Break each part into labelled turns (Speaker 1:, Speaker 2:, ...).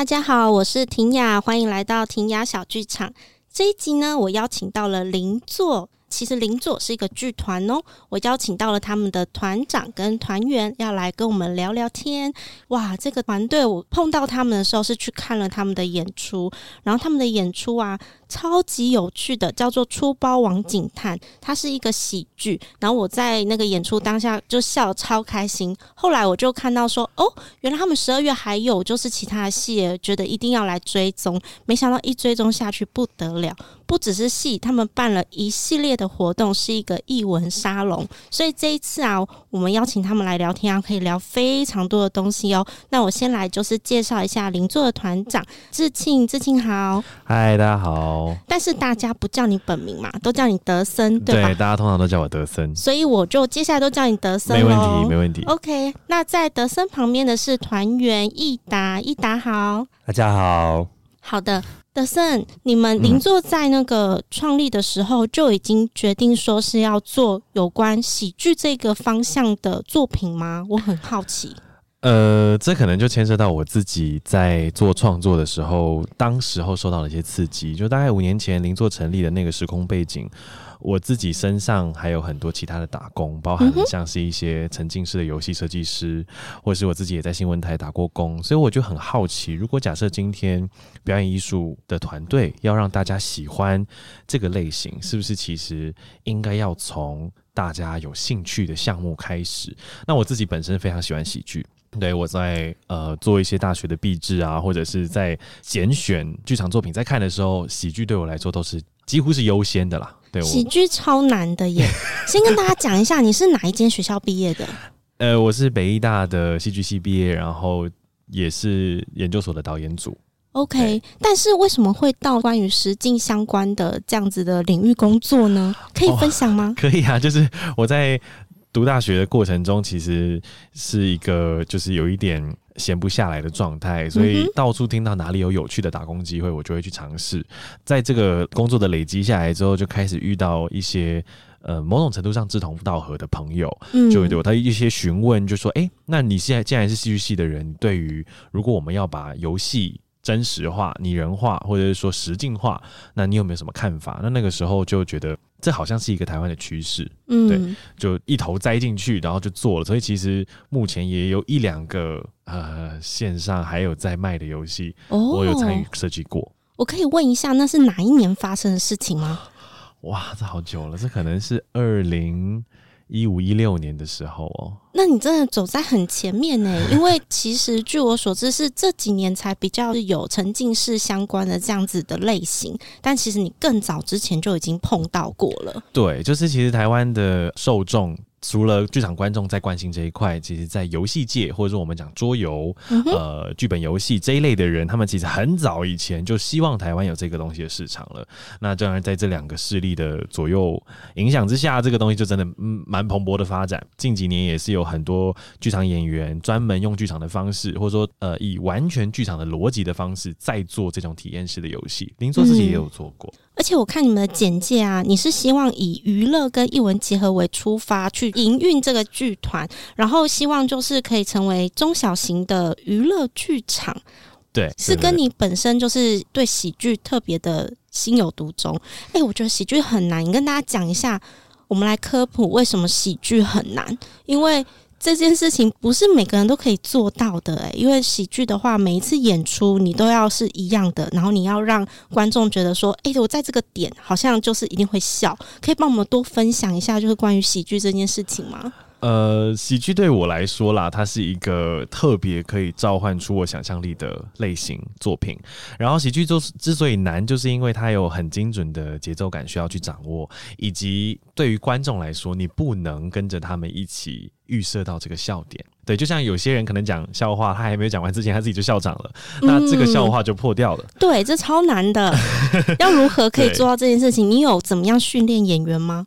Speaker 1: 大家好，我是婷雅，欢迎来到婷雅小剧场。这一集呢，我邀请到了邻座。其实邻座是一个剧团哦，我邀请到了他们的团长跟团员要来跟我们聊聊天。哇，这个团队我碰到他们的时候是去看了他们的演出，然后他们的演出啊。超级有趣的，叫做《出包王警探》，它是一个喜剧。然后我在那个演出当下就笑超开心。后来我就看到说，哦，原来他们十二月还有就是其他的戏，觉得一定要来追踪。没想到一追踪下去不得了，不只是戏，他们办了一系列的活动，是一个艺文沙龙。所以这一次啊，我们邀请他们来聊天啊，可以聊非常多的东西哦。那我先来就是介绍一下邻座的团长志庆，志庆好，
Speaker 2: 嗨，大家好。
Speaker 1: 但是大家不叫你本名嘛，都叫你德森，对吧？
Speaker 2: 对，大家通常都叫我德森，
Speaker 1: 所以我就接下来都叫你德森。
Speaker 2: 没问题，没问题。
Speaker 1: OK，那在德森旁边的是团员益达，益达好，
Speaker 3: 大家好。
Speaker 1: 好的，德森，你们邻座在那个创立的时候就已经决定说是要做有关喜剧这个方向的作品吗？我很好奇。
Speaker 2: 呃，这可能就牵涉到我自己在做创作的时候，当时候受到了一些刺激。就大概五年前邻座成立的那个时空背景，我自己身上还有很多其他的打工，包含像是一些沉浸式的游戏设计师，或是我自己也在新闻台打过工，所以我就很好奇，如果假设今天表演艺术的团队要让大家喜欢这个类型，是不是其实应该要从大家有兴趣的项目开始？那我自己本身非常喜欢喜剧。对，我在呃做一些大学的毕制啊，或者是在拣选剧场作品，在看的时候，喜剧对我来说都是几乎是优先的啦。对，
Speaker 1: 喜剧超难的耶。先跟大家讲一下，你是哪一间学校毕业的？
Speaker 2: 呃，我是北医大的戏剧系毕业，然后也是研究所的导演组。
Speaker 1: OK，但是为什么会到关于实境相关的这样子的领域工作呢？可以分享吗？
Speaker 2: 哦，可以啊，就是我在。读大学的过程中，其实是一个就是有一点闲不下来的状态，所以到处听到哪里有有趣的打工机会，我就会去尝试。在这个工作的累积下来之后，就开始遇到一些呃某种程度上志同道合的朋友，就有他一些询问，就说：“哎，那你现在既然是戏剧系的人，对于如果我们要把游戏真实化、拟人化，或者是说实境化，那你有没有什么看法？”那那个时候就觉得。这好像是一个台湾的趋势，嗯，对，就一头栽进去，然后就做了。所以其实目前也有一两个呃线上还有在卖的游戏，哦，我有参与设计过。
Speaker 1: 我可以问一下，那是哪一年发生的事情吗？
Speaker 2: 哇，这好久了，这可能是二零。一五一六年的时候哦，
Speaker 1: 那你真的走在很前面呢。因为其实据我所知，是这几年才比较有沉浸式相关的这样子的类型，但其实你更早之前就已经碰到过了。
Speaker 2: 对，就是其实台湾的受众。除了剧场观众在关心这一块，其实，在游戏界或者说我们讲桌游、嗯、呃剧本游戏这一类的人，他们其实很早以前就希望台湾有这个东西的市场了。那当然，在这两个势力的左右影响之下，这个东西就真的嗯蛮蓬勃的发展。近几年也是有很多剧场演员专门用剧场的方式，或者说呃以完全剧场的逻辑的方式，在做这种体验式的游戏。您做自己也有做过。嗯
Speaker 1: 而且我看你们的简介啊，你是希望以娱乐跟艺文结合为出发去营运这个剧团，然后希望就是可以成为中小型的娱乐剧场。
Speaker 2: 对，
Speaker 1: 是跟你本身就是对喜剧特别的心有独钟。哎、欸，我觉得喜剧很难，你跟大家讲一下，我们来科普为什么喜剧很难，因为。这件事情不是每个人都可以做到的，欸，诶，因为喜剧的话，每一次演出你都要是一样的，然后你要让观众觉得说，诶，我在这个点好像就是一定会笑，可以帮我们多分享一下，就是关于喜剧这件事情吗？
Speaker 2: 呃，喜剧对我来说啦，它是一个特别可以召唤出我想象力的类型作品。然后，喜剧之之所以难，就是因为它有很精准的节奏感需要去掌握，以及对于观众来说，你不能跟着他们一起。预设到这个笑点，对，就像有些人可能讲笑话，他还没有讲完之前，他自己就笑场了，嗯，那这个笑话就破掉了。
Speaker 1: 对，这超难的，要如何可以做到这件事情？你有怎么样训练演员吗？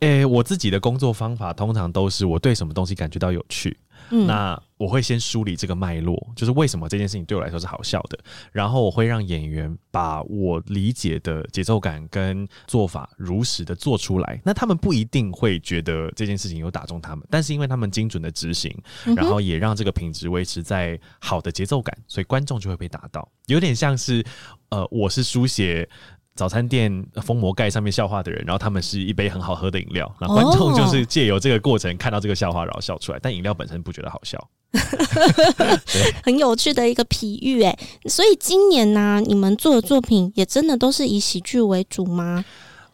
Speaker 2: 诶、欸，我自己的工作方法通常都是我对什么东西感觉到有趣。嗯，那我会先梳理这个脉络，就是为什么这件事情对我来说是好笑的，然后我会让演员把我理解的节奏感跟做法如实的做出来。那他们不一定会觉得这件事情有打中他们，但是因为他们精准的执行，然后也让这个品质维持在好的节奏感，所以观众就会被打到。有点像是，呃，我是书写。早餐店封膜盖上面笑话的人，然后他们是一杯很好喝的饮料，那观众就是借由这个过程看到这个笑话，然后笑出来，但饮料本身不觉得好笑。
Speaker 1: 很有趣的一个比喻，哎，所以今年呢、啊，你们做的作品也真的都是以喜剧为主吗？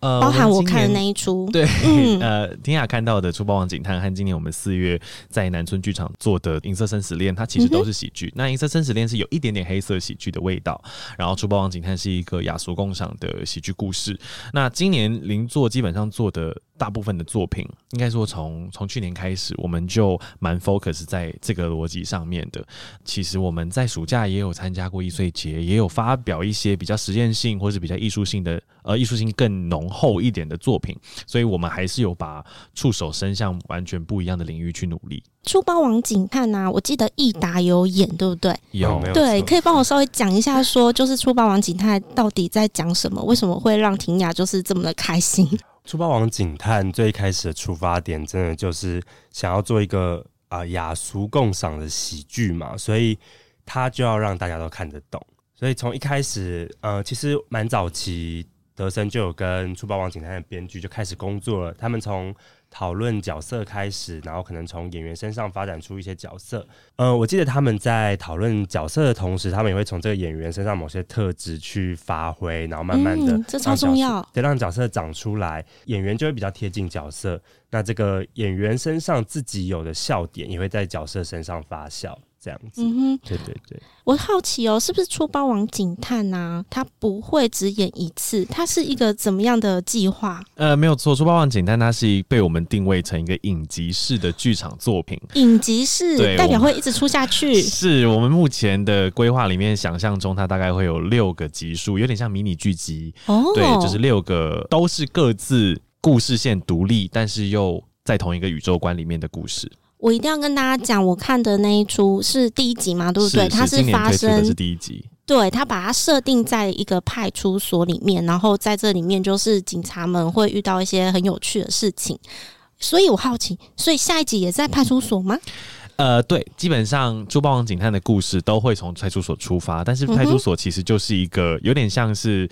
Speaker 1: 呃，包含我看的那一出，
Speaker 2: 对，嗯、呃，天雅看到的《出包王警探》和今年我们四月在南村剧场做的《银色生死恋》，它其实都是喜剧。嗯、那《银色生死恋》是有一点点黑色喜剧的味道，然后《出包王警探》是一个雅俗共赏的喜剧故事。那今年邻座基本上做的大部分的作品，应该说从从去年开始，我们就蛮 focus 在这个逻辑上面的。其实我们在暑假也有参加过易碎节，也有发表一些比较实验性或是比较艺术性的，呃，艺术性更浓厚一点的作品，所以我们还是有把触手伸向完全不一样的领域去努力。
Speaker 1: 出包王警探啊，我记得益达有演，对不对？
Speaker 2: 有，
Speaker 1: 对，可以帮我稍微讲一下，说就是出包王警探到底在讲什么？为什么会让婷雅就是这么的开心？
Speaker 3: 出霸王警探最开始的出发点，真的就是想要做一个啊雅俗共赏的喜剧嘛，所以他就要让大家都看得懂。所以从一开始，呃，其实蛮早期。德森就有跟《出霸王警探》的编剧就开始工作了。他们从讨论角色开始，然后可能从演员身上发展出一些角色。呃，我记得他们在讨论角色的同时，他们也会从这个演员身上某些特质去发挥，然后慢慢的、嗯，
Speaker 1: 这超重要，
Speaker 3: 得让角色长出来，演员就会比较贴近角色。那这个演员身上自己有的笑点，也会在角色身上发酵。这样子，嗯哼，对对对，
Speaker 1: 我好奇哦，是不是出包王警探啊？他不会只演一次，他是一个怎么样的计划？
Speaker 2: 呃，没有错，出包王警探它是被我们定位成一个影集式的剧场作品，
Speaker 1: 影集式，代表会一直出下去。
Speaker 2: 是我们目前的规划里面想象中，它大概会有六个集数，有点像迷你剧集哦，对，就是六个都是各自故事线独立，但是又在同一个宇宙观里面的故事。
Speaker 1: 我一定要跟大家讲，我看的那一出是第一集嘛，对不对？它是发生的
Speaker 2: 是第一集，
Speaker 1: 对，他把它设定在一个派出所里面，然后在这里面就是警察们会遇到一些很有趣的事情，所以我好奇，所以下一集也在派出所吗？
Speaker 2: 呃，对，基本上珠宝王警探的故事都会从派出所出发，但是派出所其实就是一个有点像是。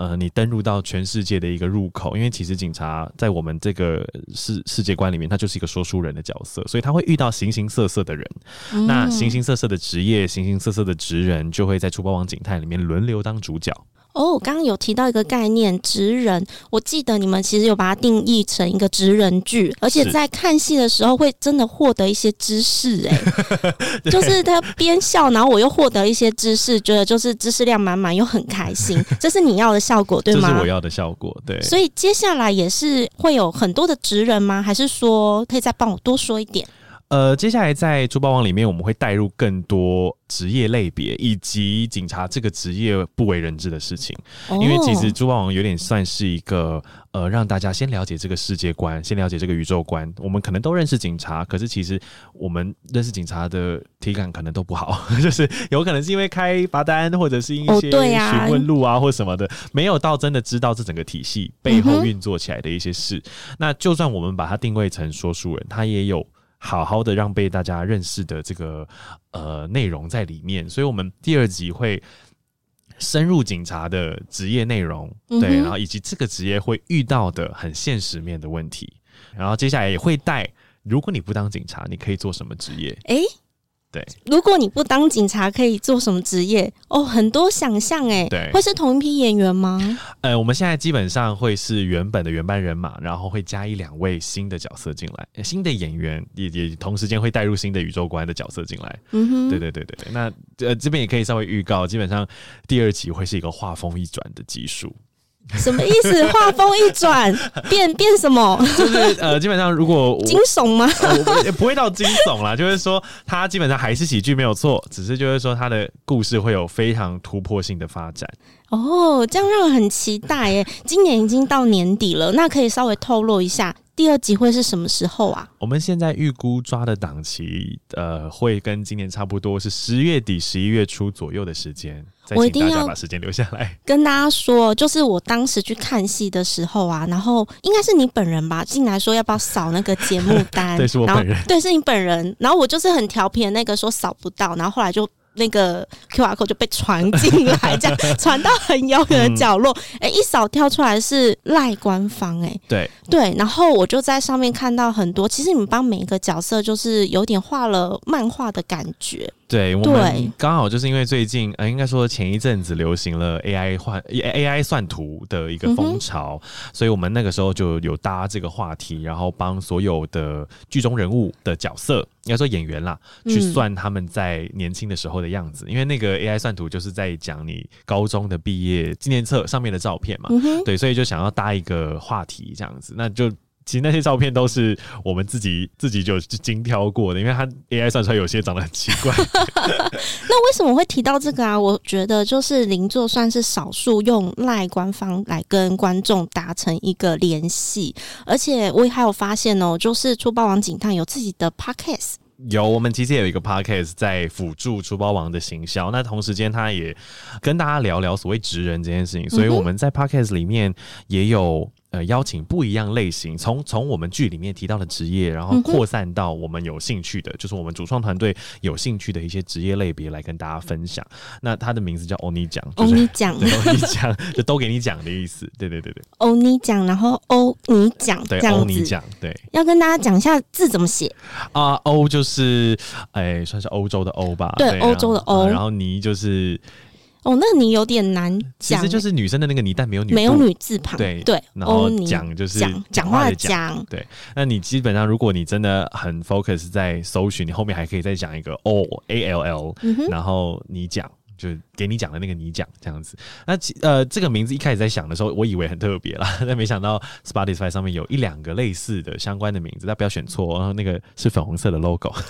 Speaker 2: 呃，你登入到全世界的一个入口，因为其实警察在我们这个世世界观里面，他就是一个说书人的角色，所以他会遇到形形色色的人。嗯、那形形色色的职业，形形色色的职人，就会在出包王警探里面轮流当主角。
Speaker 1: 哦，刚刚有提到一个概念，职人。我记得你们其实有把它定义成一个职人剧，而且在看戏的时候会真的获得一些知识。哎，就是他边笑，然后我又获得一些知识，觉得就是知识量满满，又很开心。这是你要的效果，对吗？
Speaker 2: 这是我要的效果，对。
Speaker 1: 所以接下来也是会有很多的职人吗？还是说可以再帮我多说一点？
Speaker 2: 呃，接下来在珠宝王里面，我们会带入更多职业类别以及警察这个职业不为人知的事情。哦、因为其实珠宝王有点算是一个呃，让大家先了解这个世界观，先了解这个宇宙观。我们可能都认识警察，可是其实我们认识警察的体感可能都不好，就是有可能是因为开罚单，或者是一些询问路啊，或什么的，没有到真的知道这整个体系背后运作起来的一些事。嗯、那就算我们把它定位成说书人，他也有。好好的让被大家认识的这个呃内容在里面，所以我们第二集会深入警察的职业内容，对，然后以及这个职业会遇到的很现实面的问题，然后接下来也会带，如果你不当警察，你可以做什么职业？诶。对，如
Speaker 1: 果你不当警察，可以做什么职业？哦，很多想象哎。对，会是同一批演员吗？
Speaker 2: 呃，我们现在基本上会是原本的原班人马，然后会加一两位新的角色进来，新的演员也也同时间会带入新的宇宙观的角色进来。嗯哼，对对对对对。那呃这边也可以稍微预告，基本上第二集会是一个画风一转的集数。
Speaker 1: 什么意思？画风一转，变变什么？
Speaker 2: 就是呃，基本上如果
Speaker 1: 惊悚吗？
Speaker 2: 呃，也不会到惊悚啦，就是说它基本上还是喜剧没有错，只是就是说它的故事会有非常突破性的发展。
Speaker 1: 哦，这样让人很期待耶！今年已经到年底了，那可以稍微透露一下第二集会是什么时候啊？
Speaker 2: 我们现在预估抓的档期，呃，会跟今年差不多，是十月底、十一月初左右的时间。
Speaker 1: 我一定要
Speaker 2: 把时间留下来，
Speaker 1: 跟大家说，就是我当时去看戏的时候啊，然后应该是你本人吧，进来说要不要扫那个节目单？
Speaker 2: 对，是我本人。
Speaker 1: 对，是你本人。然后我就是很调皮的那个说扫不到，然后后来就。那个 QR code 就被传进来，这样传到很遥远的角落。哎、嗯欸，一扫跳出来是赖官方、欸，哎，
Speaker 2: 对
Speaker 1: 对。然后我就在上面看到很多，其实你们帮每一个角色就是有点画了漫画的感觉。
Speaker 2: 对，我们刚好就是因为最近，呃，应该说前一阵子流行了 AI 换 AI 算图的一个风潮，嗯，所以我们那个时候就有搭这个话题，然后帮所有的剧中人物的角色，应该说演员啦，去算他们在年轻的时候的样子，嗯，因为那个 AI 算图就是在讲你高中的毕业纪念册上面的照片嘛，嗯，对，所以就想要搭一个话题这样子，那就。其实那些照片都是我们自己自己就精挑过的，因为它 AI 算出来有些长得很奇怪。
Speaker 1: 那为什么会提到这个啊？我觉得就是邻座算是少数用赖官方来跟观众达成一个联系，而且我也还有发现哦，就是出包王警探有自己的 Podcast。
Speaker 2: 有，我们其实也有一个 Podcast 在辅助出包王的行销，那同时间他也跟大家聊聊所谓职人这件事情，所以我们在 Podcast 里面也有。呃，邀请不一样类型，从从我们剧里面提到的职业，然后扩散到我们有兴趣的，嗯、就是我们主创团队有兴趣的一些职业类别来跟大家分享。那他的名字叫欧尼酱，欧尼酱，欧尼酱就都给你讲的意思。对对对对，
Speaker 1: 欧尼酱，然后欧尼酱，
Speaker 2: 对，欧尼酱，对。
Speaker 1: 要跟大家讲一下字怎么写
Speaker 2: 啊？欧就是哎，算是欧洲的欧吧？
Speaker 1: 对，欧洲的欧。
Speaker 2: 然后尼就是。
Speaker 1: 哦，那你有点难讲，
Speaker 2: 其实就是女生的那个你，但没有女
Speaker 1: 没有女字旁，
Speaker 2: 对
Speaker 1: 对。
Speaker 2: 然后讲就是讲话的讲，对。那你基本上，如果你真的很 focus 在搜寻，你后面还可以再讲一个 O A L L，然后你讲。就给你讲的那个你讲这样子，那呃这个名字一开始在想的时候，我以为很特别啦，但没想到 Spotify 上面有一两个类似的相关的名字，但不要选错，然后那个是粉红色的 logo。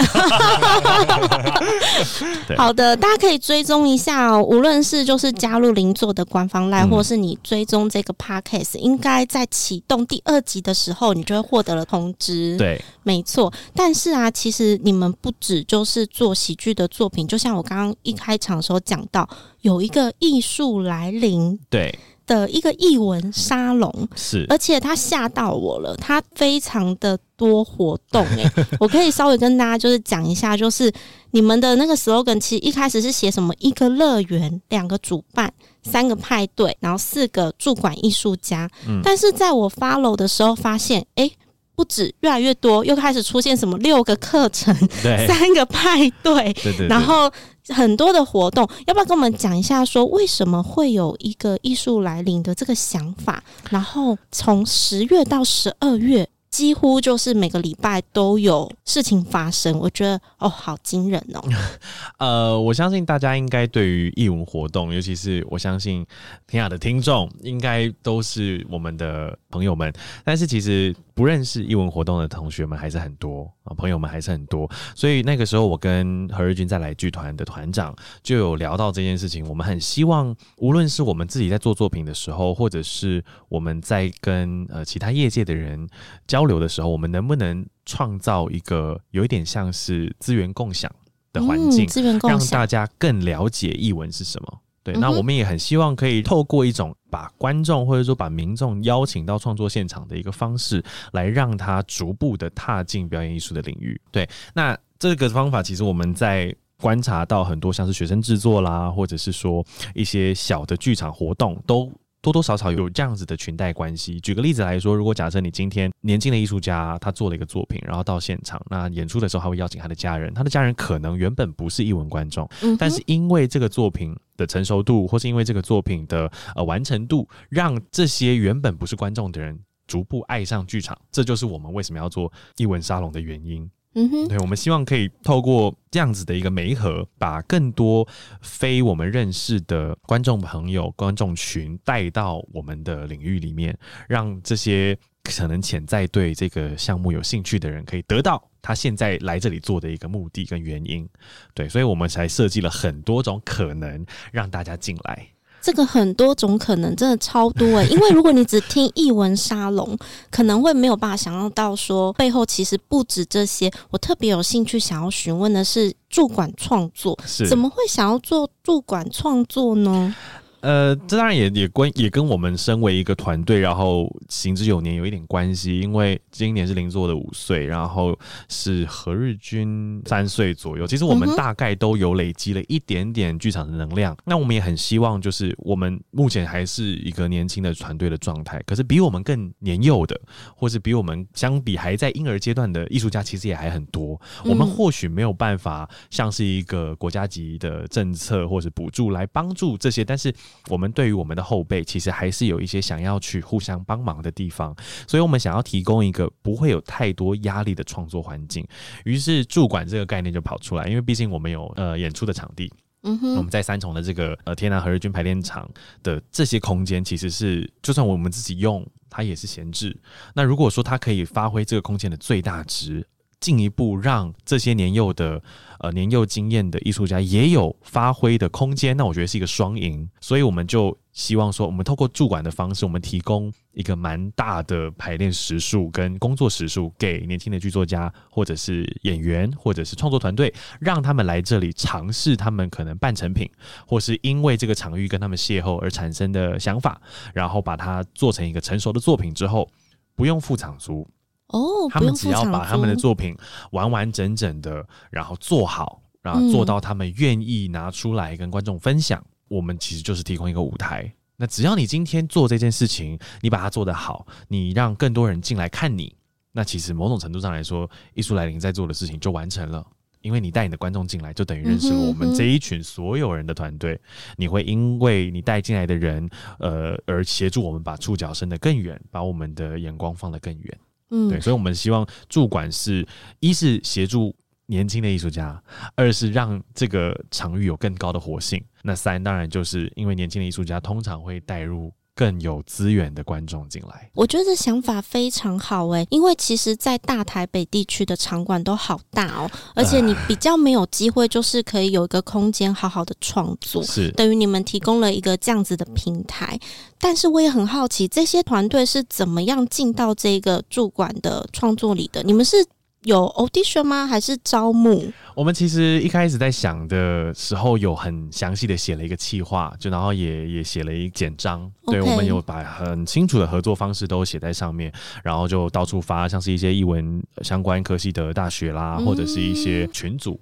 Speaker 1: 好的，大家可以追踪一下哦，无论是就是加入邻座的官方 LINE，或是你追踪这个 Podcast，应该在启动第二集的时候，你就会获得了通知。
Speaker 2: 对，
Speaker 1: 没错。但是啊，其实你们不止就是做喜剧的作品，就像我刚刚一开场的时候讲。到有一个艺术来临，
Speaker 2: 对。
Speaker 1: 的一个艺文沙龙
Speaker 2: 是，
Speaker 1: 而且他吓到我了，他非常的多活动哎、欸，我可以稍微跟大家就是讲一下，就是你们的那个 slogan 其实一开始是写什么一个乐园、两个主办、三个派对，然后四个驻馆艺术家，嗯，但是在我 follow 的时候发现，哎、欸，不止越来越多，又开始出现什么六个课程，三个派
Speaker 2: 对，
Speaker 1: 然后。很多的活动，要不要跟我们讲一下？说为什么会有一个艺术来临的这个想法？然后从十月到十二月。几乎就是每个礼拜都有事情发生，我觉得哦，好惊人哦。
Speaker 2: 呃，我相信大家应该对于艺文活动，尤其是我相信天雅的听众，应该都是我们的朋友们。但是其实不认识艺文活动的同学们还是很多啊，朋友们还是很多。所以那个时候，我跟何日君再来剧团的团长就有聊到这件事情。我们很希望，无论是我们自己在做作品的时候，或者是我们在跟呃其他业界的人交。交流的时候，我们能不能创造一个有一点像是资源共享的环境，
Speaker 1: 资源共享，
Speaker 2: 让大家更了解译文是什么？对，那我们也很希望可以透过一种把观众或者说把民众邀请到创作现场的一个方式，来让他逐步的踏进表演艺术的领域。对，那这个方法其实我们在观察到很多像是学生制作啦，或者是说一些小的剧场活动都。多多少少有这样子的裙带关系。举个例子来说，如果假设你今天年轻的艺术家他做了一个作品，然后到现场，那演出的时候还会邀请他的家人，他的家人可能原本不是艺文观众，但是因为这个作品的成熟度，或是因为这个作品的呃完成度，让这些原本不是观众的人逐步爱上剧场。这就是我们为什么要做艺文沙龙的原因。嗯哼，对，我们希望可以透过这样子的一个媒合，把更多非我们认识的观众朋友、观众群带到我们的领域里面，让这些可能潜在对这个项目有兴趣的人，可以得到他现在来这里做的一个目的跟原因。对，所以我们才设计了很多种可能让大家进来。
Speaker 1: 这个很多种可能，真的超多哎、欸。因为如果你只听译文沙龙，可能会没有办法想象到说背后其实不止这些。我特别有兴趣想要询问的是，驻馆创作怎么会想要做驻馆创作呢？
Speaker 2: 呃，这当然也也关也跟我们身为一个团队，然后行之有年有一点关系。因为今年是邻座的五岁，然后是何日君三岁左右。其实我们大概都有累积了一点点剧场的能量。嗯、那我们也很希望，就是我们目前还是一个年轻的团队的状态。可是比我们更年幼的，或是比我们相比还在婴儿阶段的艺术家，其实也还很多。我们或许没有办法像是一个国家级的政策或是补助来帮助这些，但是。我们对于我们的后辈，其实还是有一些想要去互相帮忙的地方，所以我们想要提供一个不会有太多压力的创作环境。于是驻馆这个概念就跑出来，因为毕竟我们有呃演出的场地，嗯哼，我们在三重的这个呃天南和日军排练场的这些空间，其实是就算我们自己用，它也是闲置。那如果说它可以发挥这个空间的最大值。进一步让这些年幼的呃年幼经验的艺术家也有发挥的空间，那我觉得是一个双赢。所以我们就希望说，我们透过驻馆的方式，我们提供一个蛮大的排练时数跟工作时数给年轻的剧作家，或者是演员，或者是创作团队，让他们来这里尝试他们可能半成品，或是因为这个场域跟他们邂逅而产生的想法，然后把它做成一个成熟的作品之后，不用付场租。
Speaker 1: 哦，
Speaker 2: 他们只要把他们的作品完完整整的，然后做好，然后做到他们愿意拿出来跟观众分享，嗯，我们其实就是提供一个舞台。那只要你今天做这件事情，你把它做得好，你让更多人进来看你，那其实某种程度上来说，艺术来临在做的事情就完成了。因为你带你的观众进来，就等于认识了我们这一群所有人的团队。你会因为你带进来的人，呃，而协助我们把触角伸得更远，把我们的眼光放得更远。嗯，对，所以，我们希望驻馆是一是协助年轻的艺术家，二是让这个场域有更高的活性。那三当然就是因为年轻的艺术家通常会带入。更有资源的观众进来，
Speaker 1: 我觉得这想法非常好诶、欸，因为其实，在大台北地区的场馆都好大哦，而且你比较没有机会，就是可以有一个空间好好的创作，
Speaker 2: 是
Speaker 1: 等于你们提供了一个这样子的平台。但是我也很好奇，这些团队是怎么样进到这个驻馆的创作里的？你们是？有 audition 吗？还是招募？
Speaker 2: 我们其实一开始在想的时候，有很详细的写了一个企划，就然后也也写了一简章。Okay. 对，我们有把很清楚的合作方式都写在上面，然后就到处发，像是一些译文相关科系的大学啦，或者是一些群组。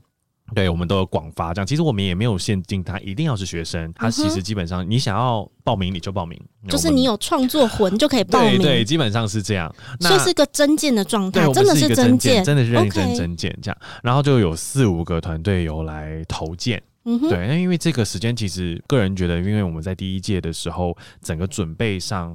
Speaker 2: 嗯对，我们都有广发这样，其实我们也没有限定他一定要是学生，他其实基本上你想要报名你就报名，
Speaker 1: 就是你有创作魂就可以报名，
Speaker 2: 对，对，基本上是这样，
Speaker 1: 所以是个真件的状态，真的是
Speaker 2: 真件，真的是认真真件这样，然后就有四五个团队有来投件，嗯哼，对，那因为这个时间其实个人觉得，因为我们在第一届的时候整个准备上。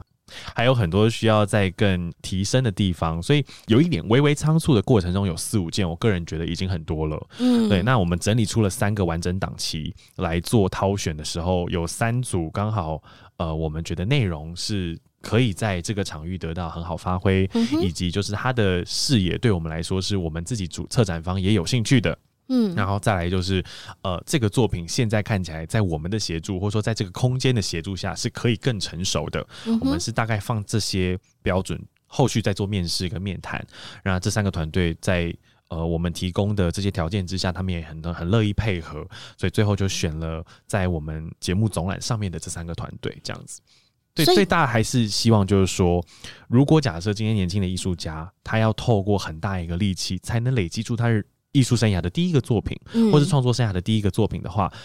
Speaker 2: 还有很多需要再更提升的地方，所以有一点微微仓促的过程中有四五件，我个人觉得已经很多了。嗯，对。那我们整理出了三个完整档期来做挑选的时候，有三组刚好，呃，我们觉得内容是可以在这个场域得到很好发挥，以及就是它的视野对我们来说是我们自己主策展方也有兴趣的。嗯，然后再来就是，呃，这个作品现在看起来，在我们的协助，或者说在这个空间的协助下，是可以更成熟的。嗯、我们是大概放这些标准，后续再做面试跟面谈。然后这三个团队在呃我们提供的这些条件之下，他们也很很乐意配合，所以最后就选了在我们节目总览上面的这三个团队，这样子。对，最大还是希望就是说，如果假设今天年轻的艺术家，他要透过很大一个力气，才能累积出他。艺术生涯的第一个作品，或是创作生涯的第一个作品的话，嗯，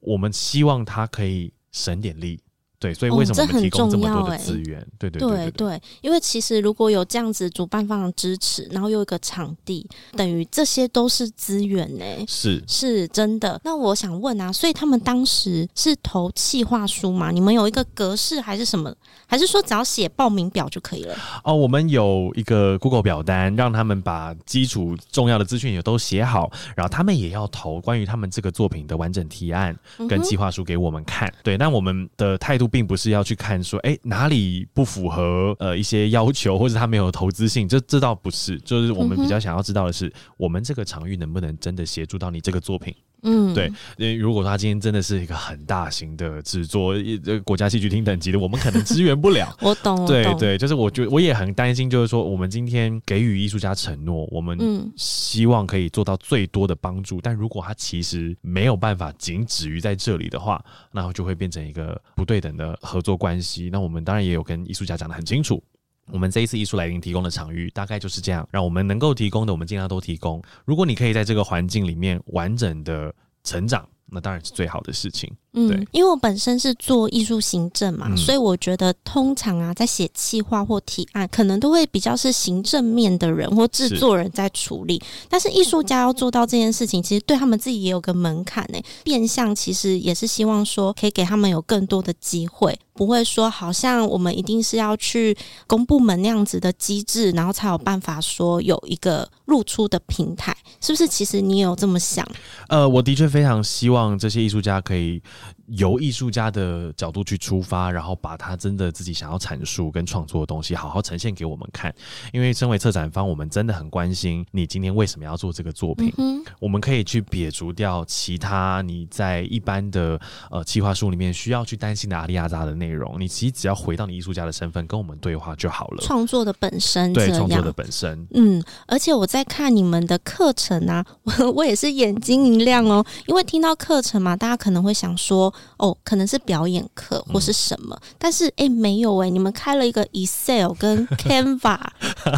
Speaker 2: 我们希望他可以省点力。对，所以为什么我们提供这么多的资源？对对对对，对，
Speaker 1: 因为其实如果有这样子主办方的支持，然后又有一个场地，等于这些都是资源呢。
Speaker 2: 是
Speaker 1: 是真的。那我想问啊，所以他们当时是投企划书吗？你们有一个格式还是什么？还是说只要写报名表就可以了？
Speaker 2: 哦，我们有一个 Google 表单，让他们把基础重要的资讯也都写好，然后他们也要投关于他们这个作品的完整提案跟计划书给我们看。嗯、对，那我们的态度。并不是要去看说，哎、欸，哪里不符合呃一些要求，或者它没有投资性，这这倒不是，就是我们比较想要知道的是，嗯、我们这个场域能不能真的协助到你这个作品。嗯，对，因为如果他今天真的是一个很大型的制作，这个国家戏剧厅等级的，我们可能支援不了。
Speaker 1: 我懂，对懂
Speaker 2: 对，就是我觉得我也很担心，就是说我们今天给予艺术家承诺，我们希望可以做到最多的帮助，嗯、但如果他其实没有办法仅止于在这里的话，那就会变成一个不对等的合作关系。那我们当然也有跟艺术家讲的很清楚。我们这一次艺术来临提供的场域大概就是这样，让我们能够提供的，我们尽量都提供。如果你可以在这个环境里面完整的成长，那当然是最好的事情。
Speaker 1: 嗯，
Speaker 2: 对，
Speaker 1: 因为我本身是做艺术行政嘛，嗯、所以我觉得通常啊，在写企划或提案，可能都会比较是行政面的人或制作人在处理。是，但是艺术家要做到这件事情，其实对他们自己也有个门槛呢。变相其实也是希望说，可以给他们有更多的机会，不会说好像我们一定是要去公部门那样子的机制，然后才有办法说有一个露出的平台，是不是？其实你有这么想？
Speaker 2: 呃，我的确非常希望这些艺术家可以。由艺术家的角度去出发，然后把他真的自己想要阐述跟创作的东西好好呈现给我们看。因为身为策展方，我们真的很关心你今天为什么要做这个作品。嗯、我们可以去撇除掉其他你在一般的呃计划书里面需要去担心的阿里亚扎的内容。你其实只要回到你艺术家的身份，跟我们对话就好了。
Speaker 1: 创作的本身，
Speaker 2: 对创作的本身。
Speaker 1: 嗯，而且我在看你们的课程啊，我我也是眼睛一亮哦，因为听到课程嘛，大家可能会想说。哦，可能是表演课或是什么，嗯、但是哎，没有哎，你们开了一个 Excel 跟 Canva，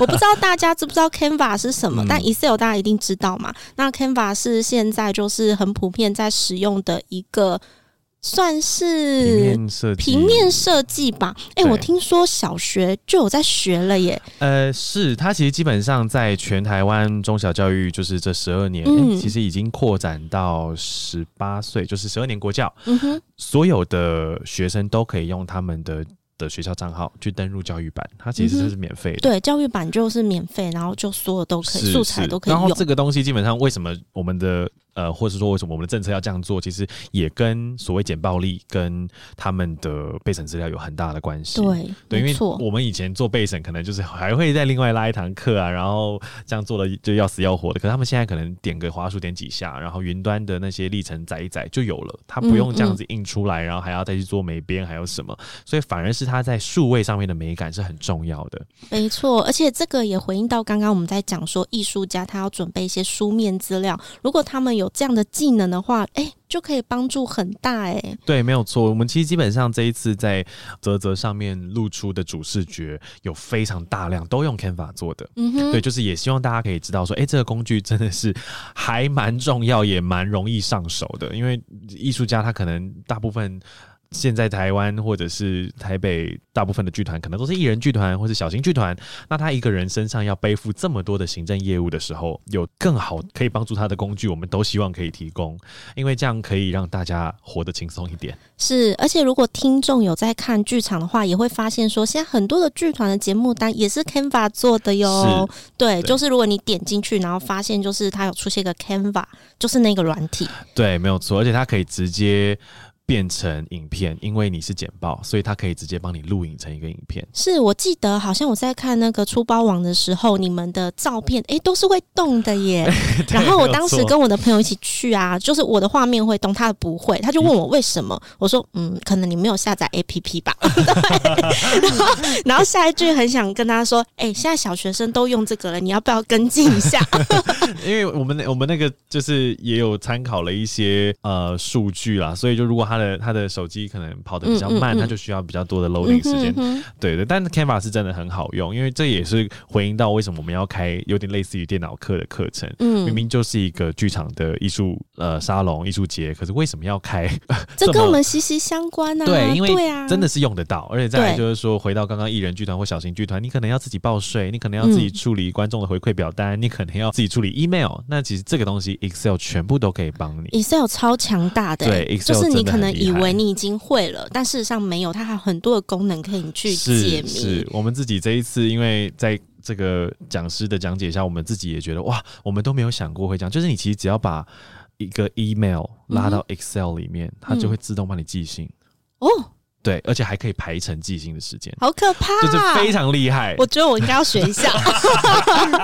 Speaker 1: 我不知道大家知不知道 Canva 是什么，嗯、但 Excel 大家一定知道嘛。那 Canva 是现在就是很普遍在使用的一个。算是平面设计，吧。哎、欸，我听说小学就有在学了耶。
Speaker 2: 呃，是，它其实基本上在全台湾中小教育，就是这十二年，嗯欸、其实已经扩展到十八岁，就是十二年国教。嗯哼，所有的学生都可以用他们的的学校账号去登录教育版，它其实是免费的、嗯。对，教育版就是免费，然后就所有都可以，素材都可以用。然后这个东西基本上为什么我们的？呃，或是说为什么我们的政策要这样做？其实也跟所谓简暴力跟他们的备审资料有很大的
Speaker 1: 关
Speaker 2: 系。
Speaker 1: 对，对。
Speaker 2: 因为我们以前做备审，可能就是还会再另外拉一堂课啊，然后这样做的就要死要活的。可是他们现在可能点个滑鼠点几下，然后云端的那些历程载一载就有了，他不用这样子印出来，嗯嗯，然后还要再去做美编，还有什么？所以反而是他在数位上面的美感是很重要的。
Speaker 1: 没错，而且这个也回应到刚刚我们在讲说，艺术家他要准备一些书面资料，如果他们有这样的技能。的话，哎、欸，就可以帮助很大、欸，哎，
Speaker 2: 对，没有错。我们其实基本上这一次在泽泽上面露出的主视觉有非常大量都用 Canva 做的，嗯哼，对，就是也希望大家可以知道说，哎、欸，这个工具真的是还蛮重要，也蛮容易上手的，因为艺术家他可能大部分。现在台湾或者是台北，大部分的剧团可能都是艺人剧团或是小型剧团。那他一个人身上要背负这么多的行政业务的时候，有更好可以帮助他的工具，我们都希望可以提供，因为这样可以让大家活得轻松一点。
Speaker 1: 是，而且如果听众有在看剧场的话，也会发现说，现在很多的剧团的节目单也是 Canva 做的哟。对，对就是如果你点进去，然后发现就是它有出现一个 Canva，就是那个软体。
Speaker 2: 对，没有错，而且它可以直接。变成影片，因为你是剪报，所以它可以直接帮你录影成一个影片。
Speaker 1: 是我记得好像我在看那个出包网的时候，你们的照片诶、欸、都是会动的耶。然后我当时跟我的朋友一起去啊，就是我的画面会动，他的不会，他就问我为什么，嗯、我说嗯，可能你没有下载 APP 吧。然后然后下一句很想跟他说，哎、欸，现在小学生都用这个了，你要不要跟进一下？
Speaker 2: 因为我们我们那个就是也有参考了一些呃数据啦，所以就如果他。他的他的手机可能跑得比较慢，他就需要比较多的 loading 时间。对对，但是 Canva 是真的很好用，因为这也是回应到为什么我们要开有点类似于电脑课的课程。嗯，明明就是一个剧场的艺术呃沙龙艺术节，可是为什么要开？
Speaker 1: 这 跟我们息息相关啊！
Speaker 2: 对，因为真的是用得到，而且再来就是说，回到刚刚艺人剧团或小型剧团，你可能要自己报税，你可能要自己处理观众的回馈表单，嗯、你可能要自己处理 email。那其实这个东西 Excel 全部都可以帮你
Speaker 1: ，Excel 超强大的、欸，
Speaker 2: 对，Excel
Speaker 1: 就是你可能。以为你已经会了，但事实上没有，它还有很多的功能可以去解密。
Speaker 2: 是，是我们自己这一次，因为在这个讲师的讲解下，我们自己也觉得哇，我们都没有想过会这样。就是你其实只要把一个 email 拉到 Excel 里面，嗯、它就会自动帮你寄信。
Speaker 1: 哦。
Speaker 2: 对，而且还可以排成记性的时间，
Speaker 1: 好可怕，
Speaker 2: 就是非常厉害。
Speaker 1: 我觉得我应该要学一下，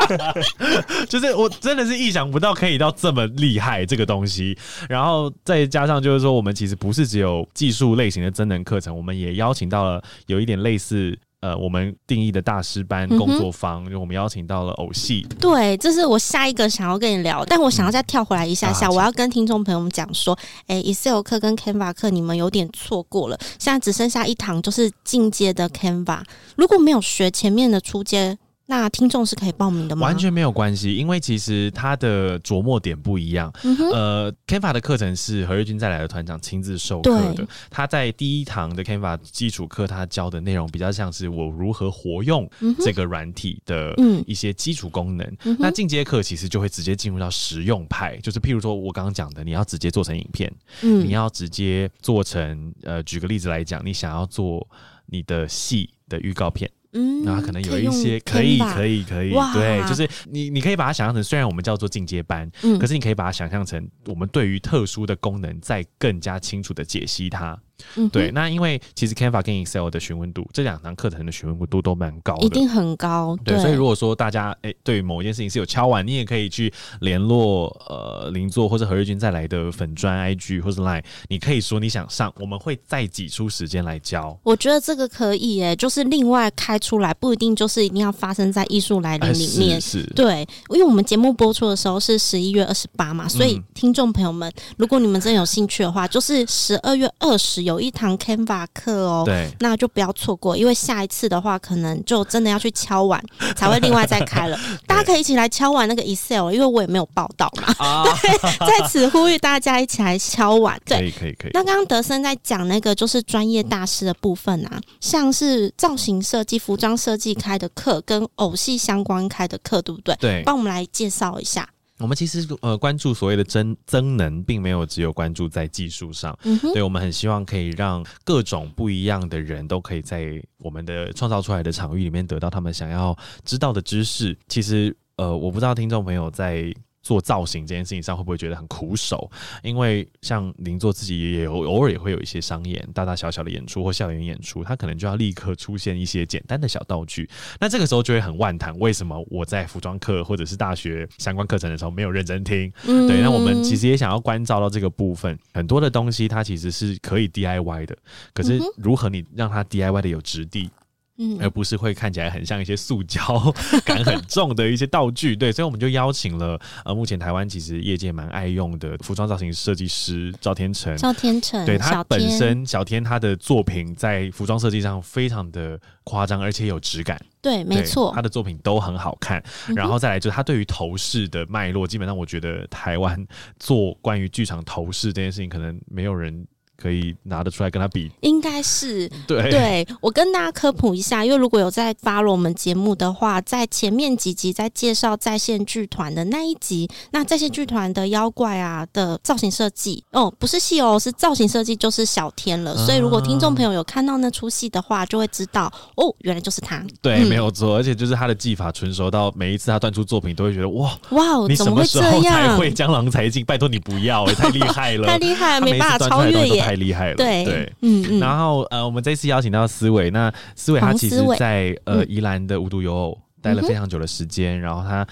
Speaker 2: 就是我真的是意想不到可以到这么厉害这个东西，然后再加上就是说，我们其实不是只有技术类型的真人课程，我们也邀请到了有一点类似。呃，我们定义的大师班工作坊，就、嗯、我们邀请到了偶戏。
Speaker 1: 对，这是我下一个想要跟你聊，但我想要再跳回来一下下，嗯、我要跟听众朋友们讲说，哎，Excel 课跟 Canva 课你们有点错过了，现在只剩下一堂就是进阶的 Canva，如果没有学前面的初阶。那听众是可以报名的吗？
Speaker 2: 完全没有关系，因为其实他的琢磨点不一样。嗯、呃，Canva 的课程是何日君再来的团长亲自授课的。他在第一堂的 Canva 基础课，他教的内容比较像是我如何活用这个软体的一些基础功能。嗯、那进阶课其实就会直接进入到实用派，就是譬如说我刚刚讲的，你要直接做成影片，嗯、你要直接做成呃，举个例子来讲，你想要做你的戏的预告片。嗯，那可能有一些可以，可以，可以，对，就是你，你可以把它想象成，虽然我们叫做进阶班，嗯，可是你可以把它想象成，我们对于特殊的功能，再更加清楚的解析它。嗯，对，那因为其实 Canva 跟 Excel 的询问度，这两堂课程的询问度都蛮高的，
Speaker 1: 一定很高。对，
Speaker 2: 对，所以如果说大家诶对某一件事情是有敲完，你也可以去联络呃邻座或者何日君再来的粉砖 IG 或者 Line，你可以说你想上，我们会再挤出时间来教。
Speaker 1: 我觉得这个可以诶，就是另外开出来，不一定就是一定要发生在艺术来临里面。
Speaker 2: 是，是，
Speaker 1: 对，因为我们节目播出的时候是十一月二十八嘛，所以听众朋友们，如果你们真有兴趣的话，就是十二月二十有一堂 Canva。课哦，
Speaker 2: 对，
Speaker 1: 那就不要错过，因为下一次的话，可能就真的要去敲碗，才会另外再开了。大家可以一起来敲碗那个 Excel，因为我也没有报道嘛。啊、对，在此呼吁大家一起来敲碗。对，
Speaker 2: 可以可以可以。
Speaker 1: 那刚刚德森在讲那个就是专业大师的部分啊，像是造型设计、服装设计开的课，跟偶戏相关开的课，对不对？
Speaker 2: 对，
Speaker 1: 帮我们来介绍一下。
Speaker 2: 我们其实呃关注所谓的增增能，并没有只有关注在技术上，对，我们很希望可以让各种不一样的人都可以在我们的创造出来的场域里面得到他们想要知道的知识。其实呃，我不知道听众朋友在。做造型这件事情上会不会觉得很苦手？因为像您做自己也有偶尔也会有一些商演，大大小小的演出或校园演出，他可能就要立刻出现一些简单的小道具。那这个时候就会很万谈，为什么我在服装课或者是大学相关课程的时候没有认真听？嗯、对，那我们其实也想要关照到这个部分，很多的东西它其实是可以 DIY 的，可是如何你让它 DIY 的有质地？嗯，而不是会看起来很像一些塑胶 感很重的一些道具，对，所以我们就邀请了呃，目前台湾其实业界蛮爱用的服装造型设计师赵天成，
Speaker 1: 赵天成，
Speaker 2: 对，他本身小天他的作品在服装设计上非常的夸张，而且有质感，
Speaker 1: 对，没错，
Speaker 2: 他的作品都很好看，然后再来就是他对于头饰的脉络，基本上我觉得台湾做关于剧场头饰这件事情，可能没有人。可以拿得出来跟他比，
Speaker 1: 应该是
Speaker 2: 对。
Speaker 1: 对，我跟大家科普一下，因为如果有在 follow 我们节目的话，在前面几集在介绍在线剧团的那一集，那在线剧团的妖怪啊的造型设计哦，不是戏哦，是造型设计就是小天了。啊、所以如果听众朋友有看到那出戏的话，就会知道哦，原来就是他。
Speaker 2: 对，嗯、没有错，而且就是他的技法纯熟到每一次他端出作品都会觉得哇
Speaker 1: 哇，
Speaker 2: 你什么时候才会江郎才尽？
Speaker 1: 拜
Speaker 2: 托你不要，也太厉害了，
Speaker 1: 太厉害了，没办法超越耶。
Speaker 2: 太厉害了，
Speaker 1: 对
Speaker 2: 对，
Speaker 1: 嗯嗯，
Speaker 2: 然后呃，我们这次邀请到思维，那思维他其实在呃宜兰的无独有偶待了非常久的时间，然后他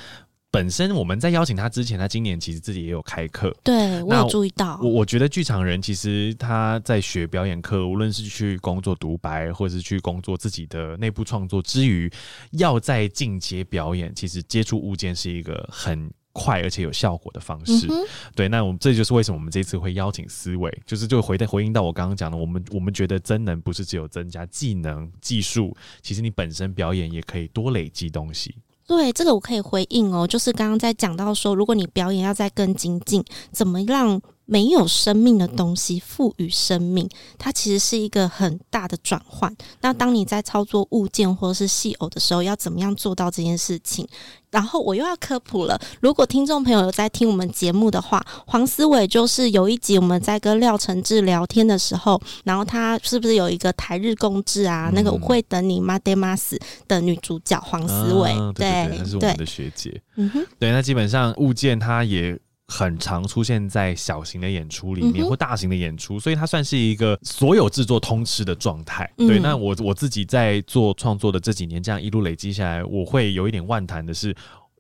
Speaker 2: 本身我们在邀请他之前，他今年其实自己也有开课，
Speaker 1: 对我有注意到，
Speaker 2: 我我觉得剧场人其实他在学表演课，无论是去工作独白，或者是去工作自己的内部创作之余，要在进阶表演，其实接触物件是一个很。快而且有效果的方式，嗯、对，那我们这就是为什么我们这次会邀请思维，就是就回回应到我刚刚讲的，我们我们觉得真能不是只有增加技能技术，其实你本身表演也可以多累积东西。
Speaker 1: 对，这个我可以回应哦，就是刚刚在讲到说，如果你表演要再更精进，怎么让没有生命的东西赋予生命，它其实是一个很大的转换。那当你在操作物件或者是戏偶的时候，要怎么样做到这件事情？然后我又要科普了。如果听众朋友有在听我们节目的话，黄思伟就是有一集我们在跟廖承志聊天的时候，然后他是不是有一个台日共治啊？嗯、那个我会等你妈爹妈死的女主角黄思伟，
Speaker 2: 啊、对，她是我们的学姐。嗯哼，对，那基本上物件它也。很常出现在小型的演出里面、嗯、或大型的演出，所以它算是一个所有制作通吃的状态。嗯、对，那我我自己在做创作的这几年，这样一路累积下来，我会有一点万谈的是。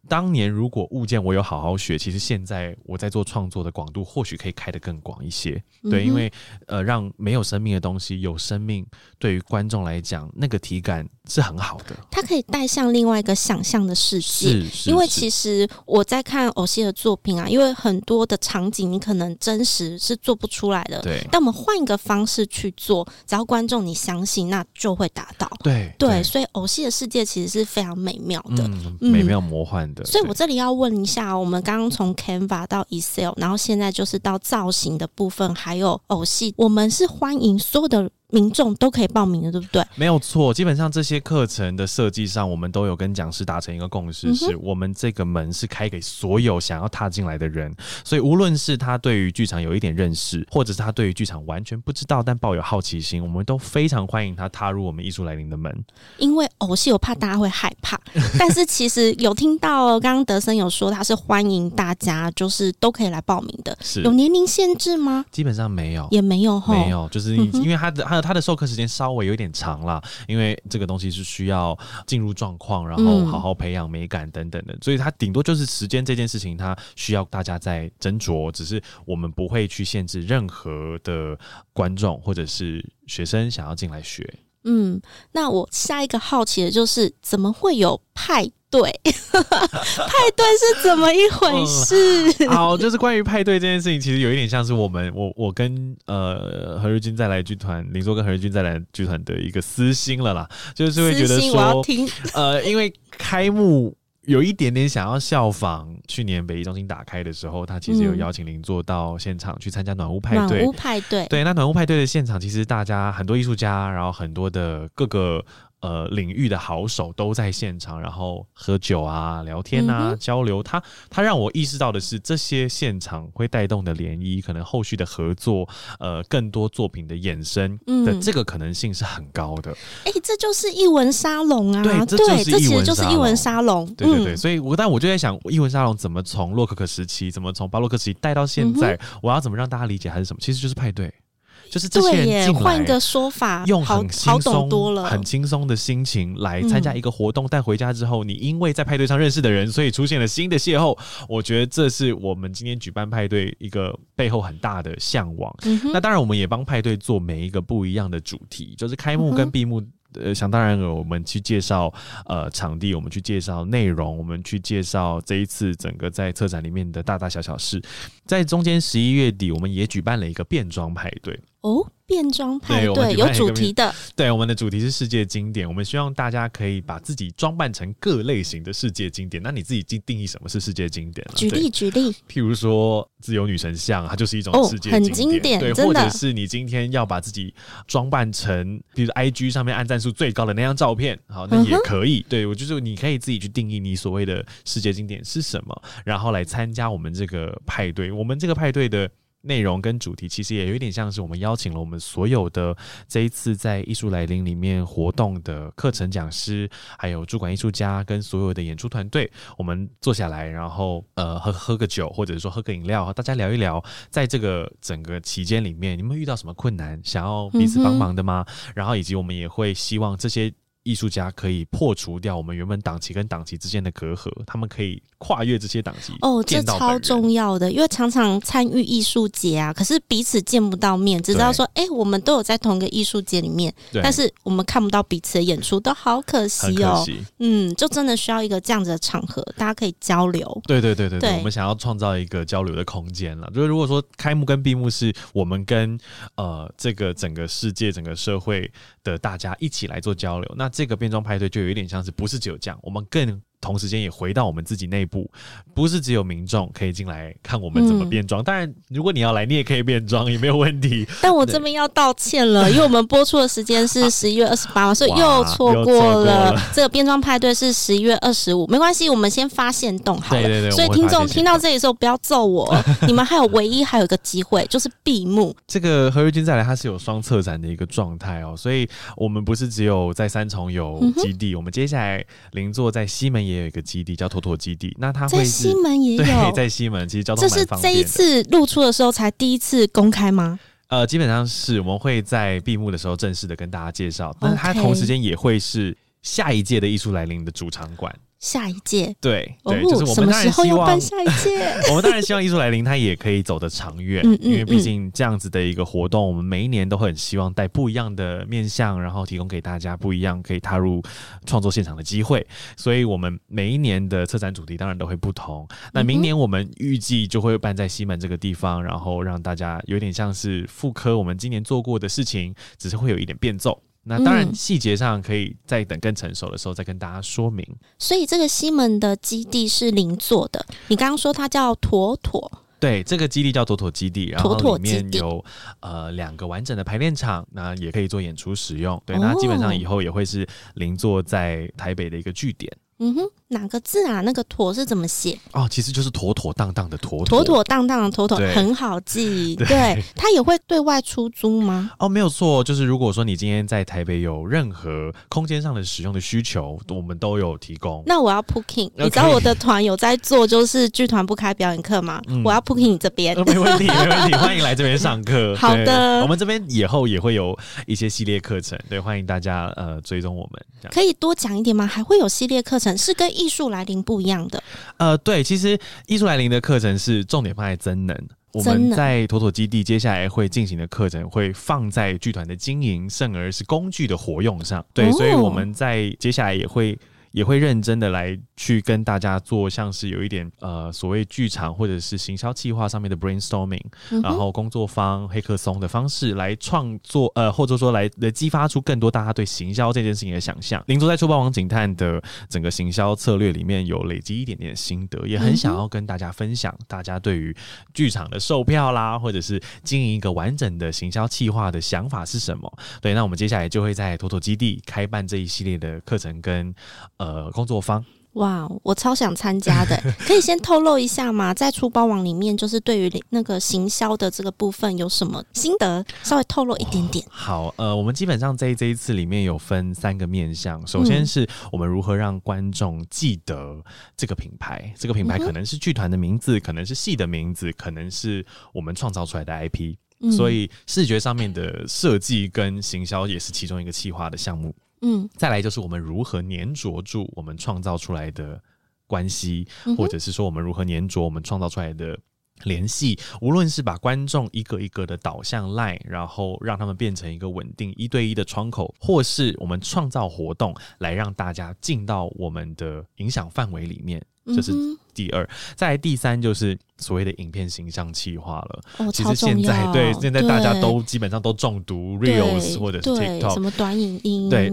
Speaker 2: 当年如果物件我有好好学，其实现在我在做创作的广度或许可以开得更广一些。对，因为呃，让没有生命的东西有生命，对于观众来讲，那个体感是很好的。
Speaker 1: 它可以带向另外一个想象的世界。是，因为其实我在看偶戏的作品啊，因为很多的场景你可能真实是做不出来的。对。但我们换一个方式去做，只要观众你相信，那就会达到。对对，对，所以偶戏的世界其实是非常美妙的，
Speaker 2: 嗯、美妙魔幻的。
Speaker 1: 所以，我这里要问一下，我们刚刚从 Canva 到 Excel，然后现在就是到造型的部分，还有偶戏，我们是欢迎所有的。民众都可以报名的，对不对？
Speaker 2: 没有错，基本上这些课程的设计上，我们都有跟讲师达成一个共识，是我们这个门是开给所有想要踏进来的人。所以，无论是他对于剧场有一点认识，或者是他对于剧场完全不知道但抱有好奇心，我们都非常欢迎他踏入我们艺术来临的门。
Speaker 1: 因为偶戏，我怕大家会害怕，但是其实有听到刚刚德森有说他是欢迎大家，就是都可以来报名的。是有年龄限制吗？
Speaker 2: 基本上没有，
Speaker 1: 也没有，
Speaker 2: 没有，就是因为他的他。它的授课时间稍微有点长了，因为这个东西是需要进入状况，然后好好培养美感等等的，所以它顶多就是时间这件事情，它需要大家在斟酌。只是我们不会去限制任何的观众或者是学生想要进来学。
Speaker 1: 嗯，那我下一个好奇的就是，怎么会有派？对，派对是怎么一回事？
Speaker 2: 嗯、好，就是关于派对这件事情，其实有一点像是我们我我跟呃何日君再来剧团，林作跟何日君再来剧团的一个私心了啦，就是会觉得说，呃，因为开幕有一点点想要效仿去年北艺中心打开的时候，他其实有邀请林作到现场去参加暖屋派对。
Speaker 1: 暖屋派对，
Speaker 2: 对，那暖屋派对的现场，其实大家很多艺术家，然后很多的各个。呃，领域的好手都在现场，然后喝酒啊、聊天啊、嗯、交流。他他让我意识到的是，这些现场会带动的涟漪，可能后续的合作，呃，更多作品的衍生的这个可能性是很高的。
Speaker 1: 哎、嗯欸，这就是艺文沙龙啊！
Speaker 2: 对，这就是
Speaker 1: 对，这其实就是译文沙龙。
Speaker 2: 对对对，所以我但我就在想，艺文沙龙怎么从洛可可时期，怎么从巴洛克时期带到现在？嗯、我要怎么让大家理解它是什么？其实就是派对。就是这些人进来，
Speaker 1: 换个说法，
Speaker 2: 用很轻松
Speaker 1: 多了，
Speaker 2: 很轻松的心情来参加一个活动，嗯、但回家之后，你因为在派对上认识的人，所以出现了新的邂逅。我觉得这是我们今天举办派对一个背后很大的向往。嗯、那当然，我们也帮派对做每一个不一样的主题，就是开幕跟闭幕。呃，想当然了，我们去介绍呃场地，我们去介绍内容，我们去介绍这一次整个在车展里面的大大小小事。在中间十一月底，我们也举办了一个变装派对。
Speaker 1: 哦，变装派对，对有主题的。
Speaker 2: 对，我们的主题是世界经典。我们希望大家可以把自己装扮成各类型的世界经典。那你自己定定义什么是世界经典？
Speaker 1: 举例举例，
Speaker 2: 譬如说自由女神像，它就是一种世界经典。哦、很经典，对，或者是你今天要把自己装扮成，比如 IG 上面按赞数最高的那张照片，好，那也可以。嗯、对我就是你可以自己去定义你所谓的世界经典是什么，然后来参加我们这个派对。我们这个派对的。内容跟主题其实也有一点像是我们邀请了我们所有的这一次在艺术来临里面活动的课程讲师，还有主管艺术家跟所有的演出团队，我们坐下来，然后呃喝喝个酒，或者说喝个饮料，和大家聊一聊，在这个整个期间里面，你们遇到什么困难，想要彼此帮忙的吗？然后以及我们也会希望这些。艺术家可以破除掉我们原本档期跟档期之间的隔阂，他们可以跨越这些档期。
Speaker 1: 哦，这超重要的，因为常常参与艺术节啊，可是彼此见不到面，只知道说，哎、欸，我们都有在同一个艺术节里面，但是我们看不到彼此的演出，都好可惜哦。嗯，就真的需要一个这样子的场合，大家可以交流。
Speaker 2: 对对对对对，对我们想要创造一个交流的空间了。就是如果说开幕跟闭幕是我们跟呃这个整个世界、整个社会的大家一起来做交流，那。这个变装派对就有一点像是，不是只有这样，我们更。同时间也回到我们自己内部，不是只有民众可以进来看我们怎么变装。嗯、当然，如果你要来，你也可以变装，也没有问题。
Speaker 1: 但我这边要道歉了，因为我们播出的时间是 十一月二十八，所以又错过了。这个变装派对是十一月二十五，没关系，我们先发现动好了。对对对，所以听众听到这里的时候不要揍我，你们还有唯一还有一个机会，就是闭幕。
Speaker 2: 这个何日君再来，他是有双策展的一个状态哦，所以我们不是只有在三重有基地，嗯、我们接下来邻座在西门。也有一个基地叫妥妥基地，那它
Speaker 1: 在西门也有，
Speaker 2: 对，在西门其实交通蛮方便的。
Speaker 1: 这是这一次露出的时候才第一次公开吗？
Speaker 2: 呃，基本上是我们会在闭幕的时候正式的跟大家介绍，但是它同时间也会是下一届的艺术来临的主场馆。
Speaker 1: 下一届，
Speaker 2: 对对，就是我们当然希望，什么时候
Speaker 1: 要办下一届？
Speaker 2: 我们当然希望艺术来临它也可以走得长远，
Speaker 1: 嗯嗯嗯，
Speaker 2: 因为毕竟这样子的一个活动，我们每一年都很希望带不一样的面向，然后提供给大家不一样可以踏入创作现场的机会。所以，我们每一年的策展主题当然都会不同。那明年我们预计就会办在西门这个地方，然后让大家有点像是复刻我们今年做过的事情，只是会有一点变奏。那当然，细节上可以再等更成熟的时候再跟大家说明。
Speaker 1: 所以这个西门的基地是邻座的，你刚刚说它叫妥妥，
Speaker 2: 对，这个基地叫妥妥基地，然后里面有呃两个完整的排练场，那也可以做演出使用。对，那基本上以后也会是邻座在台北的一个据点。
Speaker 1: 嗯哼，哪个字啊？那个“妥”是怎么写？
Speaker 2: 哦，其实就是妥妥当当的“妥”，
Speaker 1: 妥妥当当的“妥妥”很好记。对，对，它也会对外出租吗？
Speaker 2: 哦，没有错，就是如果说你今天在台北有任何空间上的使用的需求，我们都有提供。
Speaker 1: 那我要 booking，你知道我的团有在做，就是剧团不开表演课吗？嗯、我要 booking 你这边、
Speaker 2: 哦，没问题，没问题，欢迎来这边上课。
Speaker 1: 好的，
Speaker 2: 我们这边以后也会有一些系列课程，对，欢迎大家呃追踪我们。
Speaker 1: 可以多讲一点吗？还会有系列课程是跟艺术来临不一样的。
Speaker 2: 呃，对，其实艺术来临的课程是重点放在增能。我们在妥妥基地接下来会进行的课程会放在剧团的经营，甚而是工具的活用上。对，哦、所以我们在接下来也会。也会认真的来去跟大家做，像是有一点呃所谓剧场或者是行销计划上面的 brainstorming，、嗯、然后工作坊黑客松的方式来创作，呃或者说来来激发出更多大家对行销这件事情的想象。林卓在出包王警探的整个行销策略里面有累积一点点心得，也很想要跟大家分享，大家对于剧场的售票啦，或者是经营一个完整的行销计划的想法是什么？对，那我们接下来就会在妥妥基地开办这一系列的课程跟。呃，工作方
Speaker 1: 哇，我超想参加的，可以先透露一下吗？在出包网里面，就是对于那个行销的这个部分有什么心得？稍微透露一点点。
Speaker 2: 好，呃，我们基本上在这一次里面有分三个面向，首先是我们如何让观众记得这个品牌，嗯、这个品牌可能是剧团的名字，可能是戏的名字，可能是我们创造出来的 IP，、嗯、所以视觉上面的设计跟行销也是其中一个企划的项目。嗯，再来就是我们如何粘着住我们创造出来的关系，嗯、或者是说我们如何粘着我们创造出来的联系，无论是把观众一个一个的导向 line，然后让他们变成一个稳定一对一的窗口，或是我们创造活动来让大家进到我们的影响范围里面，这是第二。再来第三就是所谓的影片形象气化了。
Speaker 1: 哦，
Speaker 2: 其实现在对现在大家都基本上都中毒 reels 或者是 TikTok
Speaker 1: 什么短影音，
Speaker 2: 对。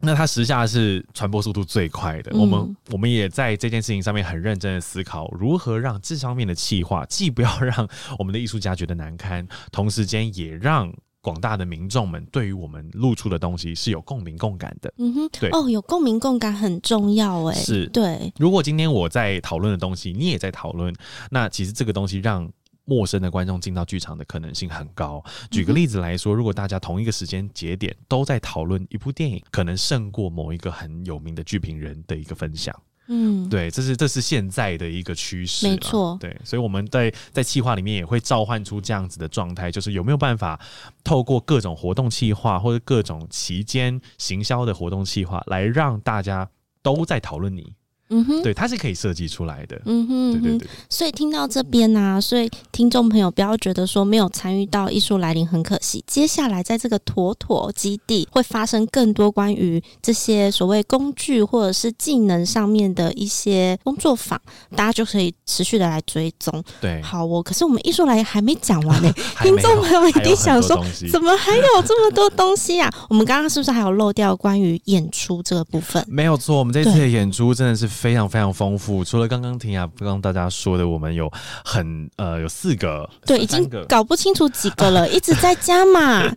Speaker 2: 那它时下是传播速度最快的，嗯、我们我们也在这件事情上面很认真的思考，如何让这方面的气化既不要让我们的艺术家觉得难堪，同时间也让广大的民众们对于我们露出的东西是有共鸣共感的。
Speaker 1: 嗯哼，
Speaker 2: 对
Speaker 1: 哦，有共鸣共感很重要哎，
Speaker 2: 是
Speaker 1: 对。
Speaker 2: 如果今天我在讨论的东西，你也在讨论，那其实这个东西让。陌生的观众进到剧场的可能性很高。举个例子来说，如果大家同一个时间节点都在讨论一部电影，可能胜过某一个很有名的剧评人的一个分享。嗯，对，这是这是现在的一个趋势。
Speaker 1: 没错，
Speaker 2: 对，所以我们在在企划里面也会召唤出这样子的状态，就是有没有办法透过各种活动企划或者各种期间行销的活动企划，来让大家都在讨论你。嗯哼，对，它是可以设计出来的。嗯哼，对对对。
Speaker 1: 所以听到这边呢、啊，所以听众朋友不要觉得说没有参与到艺术来临很可惜。接下来在这个妥妥基地会发生更多关于这些所谓工具或者是技能上面的一些工作坊，大家就可以持续的来追踪。
Speaker 2: 对，
Speaker 1: 好哦。可是我们艺术来临还没讲完呢、欸，听众朋友一定想说，怎么还有这么多东西啊？我们刚刚是不是还有漏掉关于演出这个部分？
Speaker 2: 没有错，我们这次的演出真的是。非常非常丰富，除了刚刚婷雅刚刚大家说的，我们有很呃有四个，
Speaker 1: 对，已经搞不清楚几个了，一直在加码。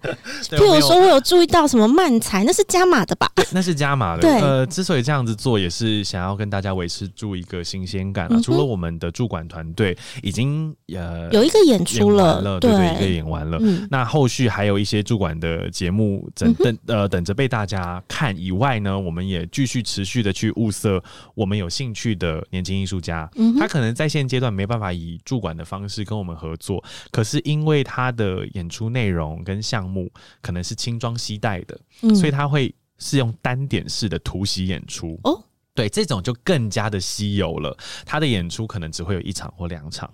Speaker 1: 譬如说，我有注意到什么漫才，那是加码的吧？
Speaker 2: 那是加码的。
Speaker 1: 对，
Speaker 2: 呃，之所以这样子做，也是想要跟大家维持住一个新鲜感啊。嗯、除了我们的驻馆团队已经呃
Speaker 1: 有一个演出了，
Speaker 2: 了对，一个演完了。嗯、那后续还有一些驻馆的节目等等呃等着被大家看以外呢，我们也继续持续的去物色我们。们有兴趣的年轻艺术家，
Speaker 1: 嗯
Speaker 2: 他可能在现阶段没办法以驻馆的方式跟我们合作，可是因为他的演出内容跟项目可能是轻装携带的，
Speaker 1: 嗯
Speaker 2: 所以他会是用单点式的突袭演出。
Speaker 1: 哦，
Speaker 2: 对，这种就更加的稀有了，他的演出可能只会有一场或两场。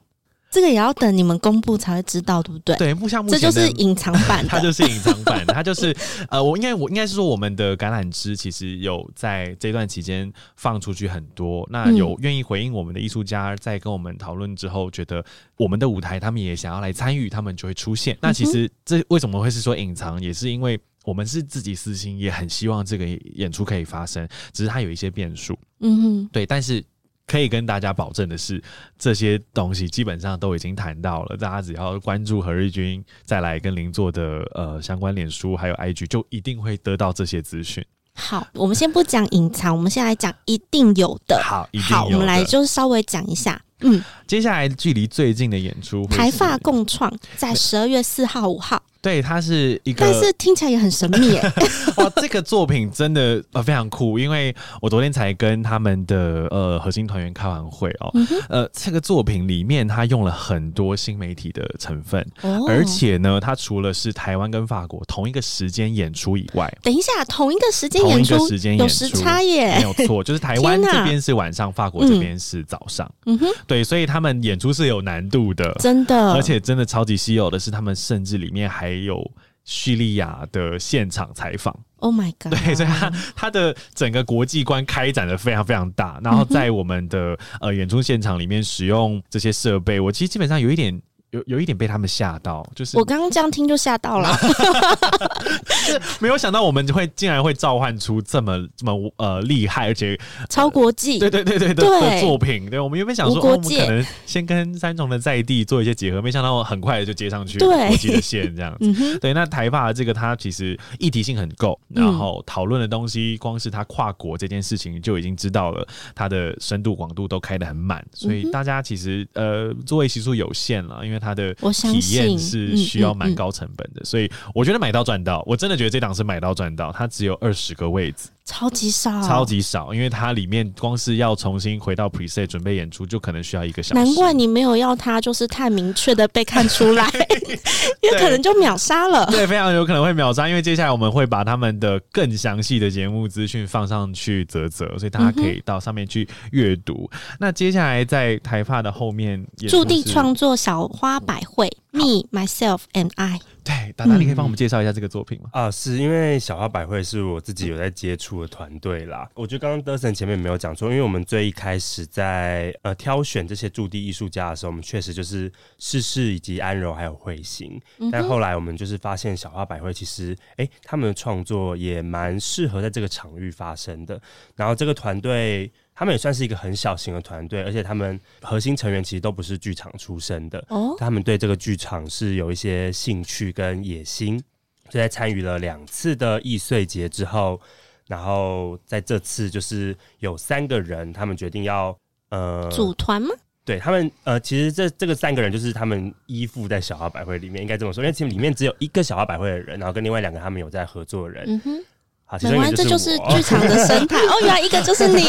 Speaker 1: 这个也要等你们公布才会知道，对不对？
Speaker 2: 对，目像目这
Speaker 1: 就是隐藏版，
Speaker 2: 它就是隐藏版，它就是呃，我应该我应该是说，我们的橄榄枝其实有在这段期间放出去很多，那有愿意回应我们的艺术家，在跟我们讨论之后，觉得我们的舞台他们也想要来参与，他们就会出现。那其实这为什么会是说隐藏，也是因为我们是自己私心，也很希望这个演出可以发生，只是它有一些变数。
Speaker 1: 嗯哼，
Speaker 2: 对，但是。可以跟大家保证的是，这些东西基本上都已经谈到了。大家只要关注何日君，再来跟邻座的呃相关脸书还有 IG，就一定会得到这些资讯。
Speaker 1: 好，我们先不讲隐藏，我们先来讲一定有的。
Speaker 2: 好，一定
Speaker 1: 好，我们来就是稍微讲一下。嗯，
Speaker 2: 接下来距离最近的演出，
Speaker 1: 台发共创在十二月四号、五号。
Speaker 2: 对，它是一个，
Speaker 1: 但是听起来也很神秘耶。
Speaker 2: 哇，这个作品真的呃非常酷，因为我昨天才跟他们的呃核心团员开完会哦，嗯、呃，这个作品里面它用了很多新媒体的成分，哦、而且呢，它除了是台湾跟法国同一个时间演出以外，
Speaker 1: 等一下，同一个时间演出，
Speaker 2: 同一个时间演出
Speaker 1: 有时差耶，
Speaker 2: 没有错，就是台湾这边是晚上，法国这边是早上，
Speaker 1: 嗯。哼，
Speaker 2: 对，所以他们演出是有难度的，
Speaker 1: 真的，
Speaker 2: 而且真的超级稀有的是，他们甚至里面还有。叙利亚的现场采访
Speaker 1: ，Oh my god！
Speaker 2: 对，所以他他的整个国际观开展的非常非常大，然后在我们的、嗯、呃演出现场里面使用这些设备，我其实基本上有一点。有有一点被他们吓到，就是
Speaker 1: 我刚刚这样听就吓到了，
Speaker 2: 是没有想到我们会竟然会召唤出这么这么呃厉害，而且
Speaker 1: 超国际，
Speaker 2: 对对对对对的作品。对，我们原本想说，哦、我们可能先跟三重的在地做一些结合，没想到很快的就接上去国际的线这样子。对，那台法的这个它其实议题性很够，然后讨论的东西，光是它跨国这件事情就已经知道了，它的深度广度都开得很满，所以大家其实呃座位席数有限了，因为。它的体验是需要蛮高成本的，所以我觉得买到赚到。我真的觉得这档是买到赚到，它只有二十个位置。
Speaker 1: 超级少，
Speaker 2: 超级少，因为它里面光是要重新回到 preset 准备演出，就可能需要一个小时。
Speaker 1: 难怪你没有要它，就是太明确的被看出来，因为可能就秒杀了。
Speaker 2: 对，非常有可能会秒杀，因为接下来我们会把他们的更详细的节目资讯放上去啧啧，所以大家可以到上面去阅读。嗯、那接下来在台发的后面，
Speaker 1: 驻地创作小花百会，Me Myself and I。
Speaker 2: 对，达达，你可以帮我们介绍一下这个作品吗？
Speaker 3: 啊，是因为小花百惠是我自己有在接触的团队啦。我觉得刚刚德森前面没有讲错，因为我们最一开始在呃挑选这些驻地艺术家的时候，我们确实就是世事以及安柔还有彗星。但后来我们就是发现小花百惠其实，哎、欸，他们的创作也蛮适合在这个场域发生的。然后这个团队。他们也算是一个很小型的团队，而且他们核心成员其实都不是剧场出身的。哦，他们对这个剧场是有一些兴趣跟野心，就在参与了两次的易碎节之后，然后在这次就是有三个人，他们决定要呃
Speaker 1: 组团吗？
Speaker 3: 对他们呃，其实这这个三个人就是他们依附在小花百会里面，应该这么说，因为其实里面只有一个小花百会的人，然后跟另外两个他们有在合作的人。嗯哼。好，其中一个就是我。这就是剧场的生态 哦，原来一个就是你，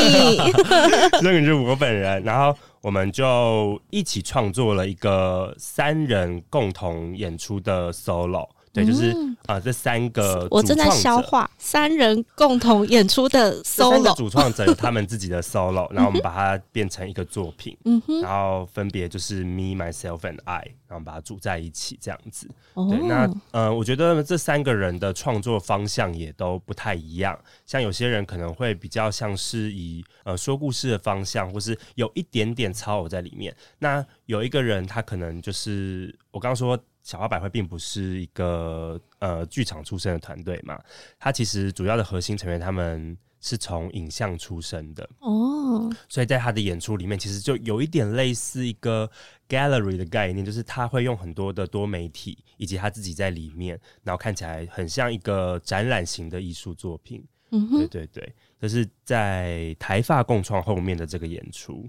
Speaker 2: 其
Speaker 3: 中一个就是我本人，然后我们就一起创作了一个三人共同演出的 solo。对，就是啊、呃，这三个
Speaker 1: 我正在消化三人共同演出的 solo，
Speaker 3: 主创者有 他们自己的 solo，然后我们把它变成一个作品，嗯哼，然后分别就是 me myself and I，然后把它组在一起这样子。哦、对，那呃，我觉得这三个人的创作方向也都不太一样，像有些人可能会比较像是以呃说故事的方向，或是有一点点超偶在里面。那有一个人他可能就是我刚刚说。小花百惠并不是一个呃剧场出身的团队嘛，他其实主要的核心成员他们是从影像出身的哦，所以在他的演出里面，其实就有一点类似一个 gallery 的概念，就是他会用很多的多媒体以及他自己在里面，然后看起来很像一个展览型的艺术作品。嗯哼，对对对，这是在台发共创后面的这个演出。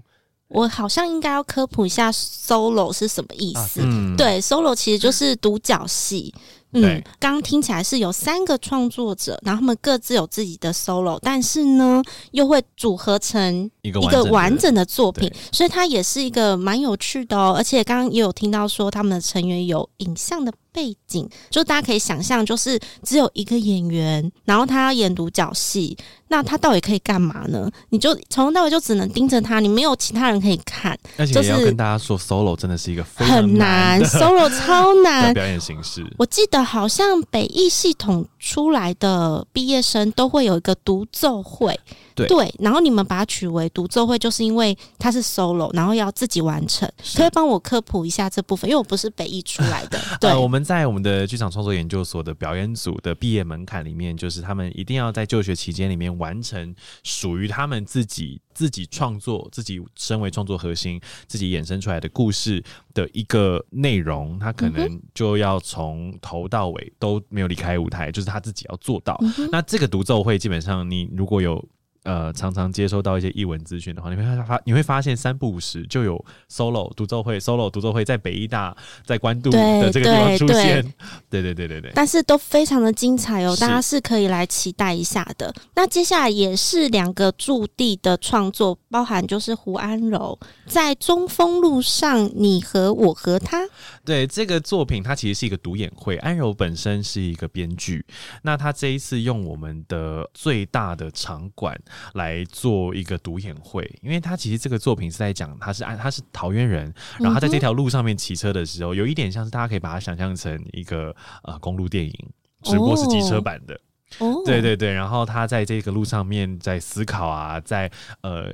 Speaker 1: 我好像应该要科普一下 solo 是什么意思。啊、对，solo 其实就是独角戏。嗯，刚刚听起来是有三个创作者，然后他们各自有自己的 solo，但是呢，又会组合成
Speaker 2: 一
Speaker 1: 个完整的作品，所以它也是一个蛮有趣的哦。而且刚刚也有听到说，他们的成员有影像的背景，就大家可以想象，就是只有一个演员，然后他要演独角戏，那他到底可以干嘛呢？你就从头到尾就只能盯着他，你没有其他人可以看，
Speaker 2: 而且也要跟大家说，solo 真的是一个非常
Speaker 1: 很难，solo 超难
Speaker 2: 的表演形式。
Speaker 1: 我记得好像北艺系统出来的毕业生都会有一个独奏会。
Speaker 2: 对，
Speaker 1: 对，然后你们把它取为独奏会，就是因为它是 solo，然后要自己完成。可以帮我科普一下这部分，因为我不是北艺出来的。对，
Speaker 2: 呃、我们在我们的剧场创作研究所的表演组的毕业门槛里面，就是他们一定要在就学期间里面完成属于他们自己自己创作、自己身为创作核心、自己衍生出来的故事的一个内容。他可能就要从头到尾都没有离开舞台，就是他自己要做到。嗯、那这个独奏会基本上，你如果有。呃，常常接收到一些译文资讯的话，你会发你会发现三不五时就有 solo 独奏会，solo 独奏会在北医大在关渡的这个地方出现，对对对对对，
Speaker 1: 但是都非常的精彩哦，大家是可以来期待一下的。那接下来也是两个驻地的创作，包含就是胡安柔在中丰路上，你和我和他。
Speaker 2: 对这个作品，它其实是一个独演会。安柔本身是一个编剧，那他这一次用我们的最大的场馆来做一个独演会，因为他其实这个作品是在讲他是按他是桃园人，然后他在这条路上面骑车的时候，有一点像是大家可以把它想象成一个呃公路电影，只不过是机车版的。哦，对对对，然后他在这个路上面在思考啊，在呃。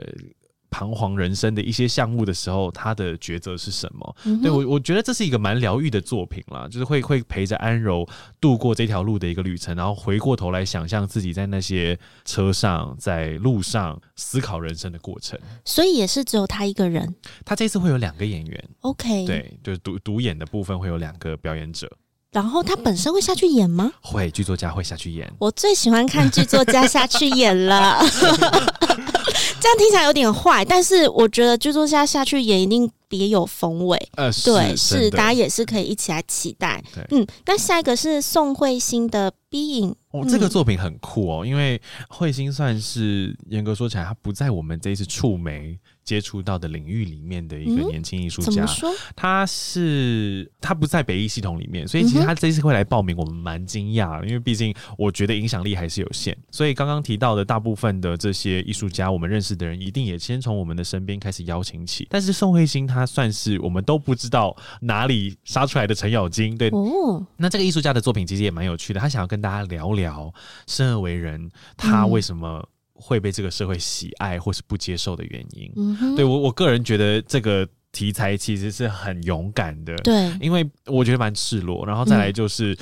Speaker 2: 彷徨人生的一些项目的时候，他的抉择是什么？嗯、对我，我觉得这是一个蛮疗愈的作品啦，就是会会陪着安柔度过这条路的一个旅程，然后回过头来想象自己在那些车上、在路上思考人生的过程。
Speaker 1: 所以也是只有他一个人。
Speaker 2: 他这次会有两个演员
Speaker 1: ，OK，
Speaker 2: 对，就是独独演的部分会有两个表演者。
Speaker 1: 然后他本身会下去演吗？
Speaker 2: 会，剧作家会下去演。
Speaker 1: 我最喜欢看剧作家下去演了。这样听起来有点坏，但是我觉得剧作家下去演一定别有风味。
Speaker 2: 呃，
Speaker 1: 对，
Speaker 2: 是，
Speaker 1: 是大家也是可以一起来期待。嗯，那下一个是宋慧欣的《逼影》。
Speaker 2: 哦，这个作品很酷哦，因为慧欣算是严格说起来，她不在我们这一次触媒接触到的领域里面的一个年轻艺术家？他是他不在北艺系统里面，所以其实他这次会来报名，我们蛮惊讶的，因为毕竟我觉得影响力还是有限。所以刚刚提到的大部分的这些艺术家，我们认识的人一定也先从我们的身边开始邀请起。但是宋慧欣他算是我们都不知道哪里杀出来的程咬金，对。
Speaker 1: 哦，
Speaker 2: 那这个艺术家的作品其实也蛮有趣的，他想要跟大家聊聊生而为人，他为什么、嗯。会被这个社会喜爱或是不接受的原因，嗯、对我我个人觉得这个题材其实是很勇敢的，
Speaker 1: 对，
Speaker 2: 因为我觉得蛮赤裸。然后再来就是，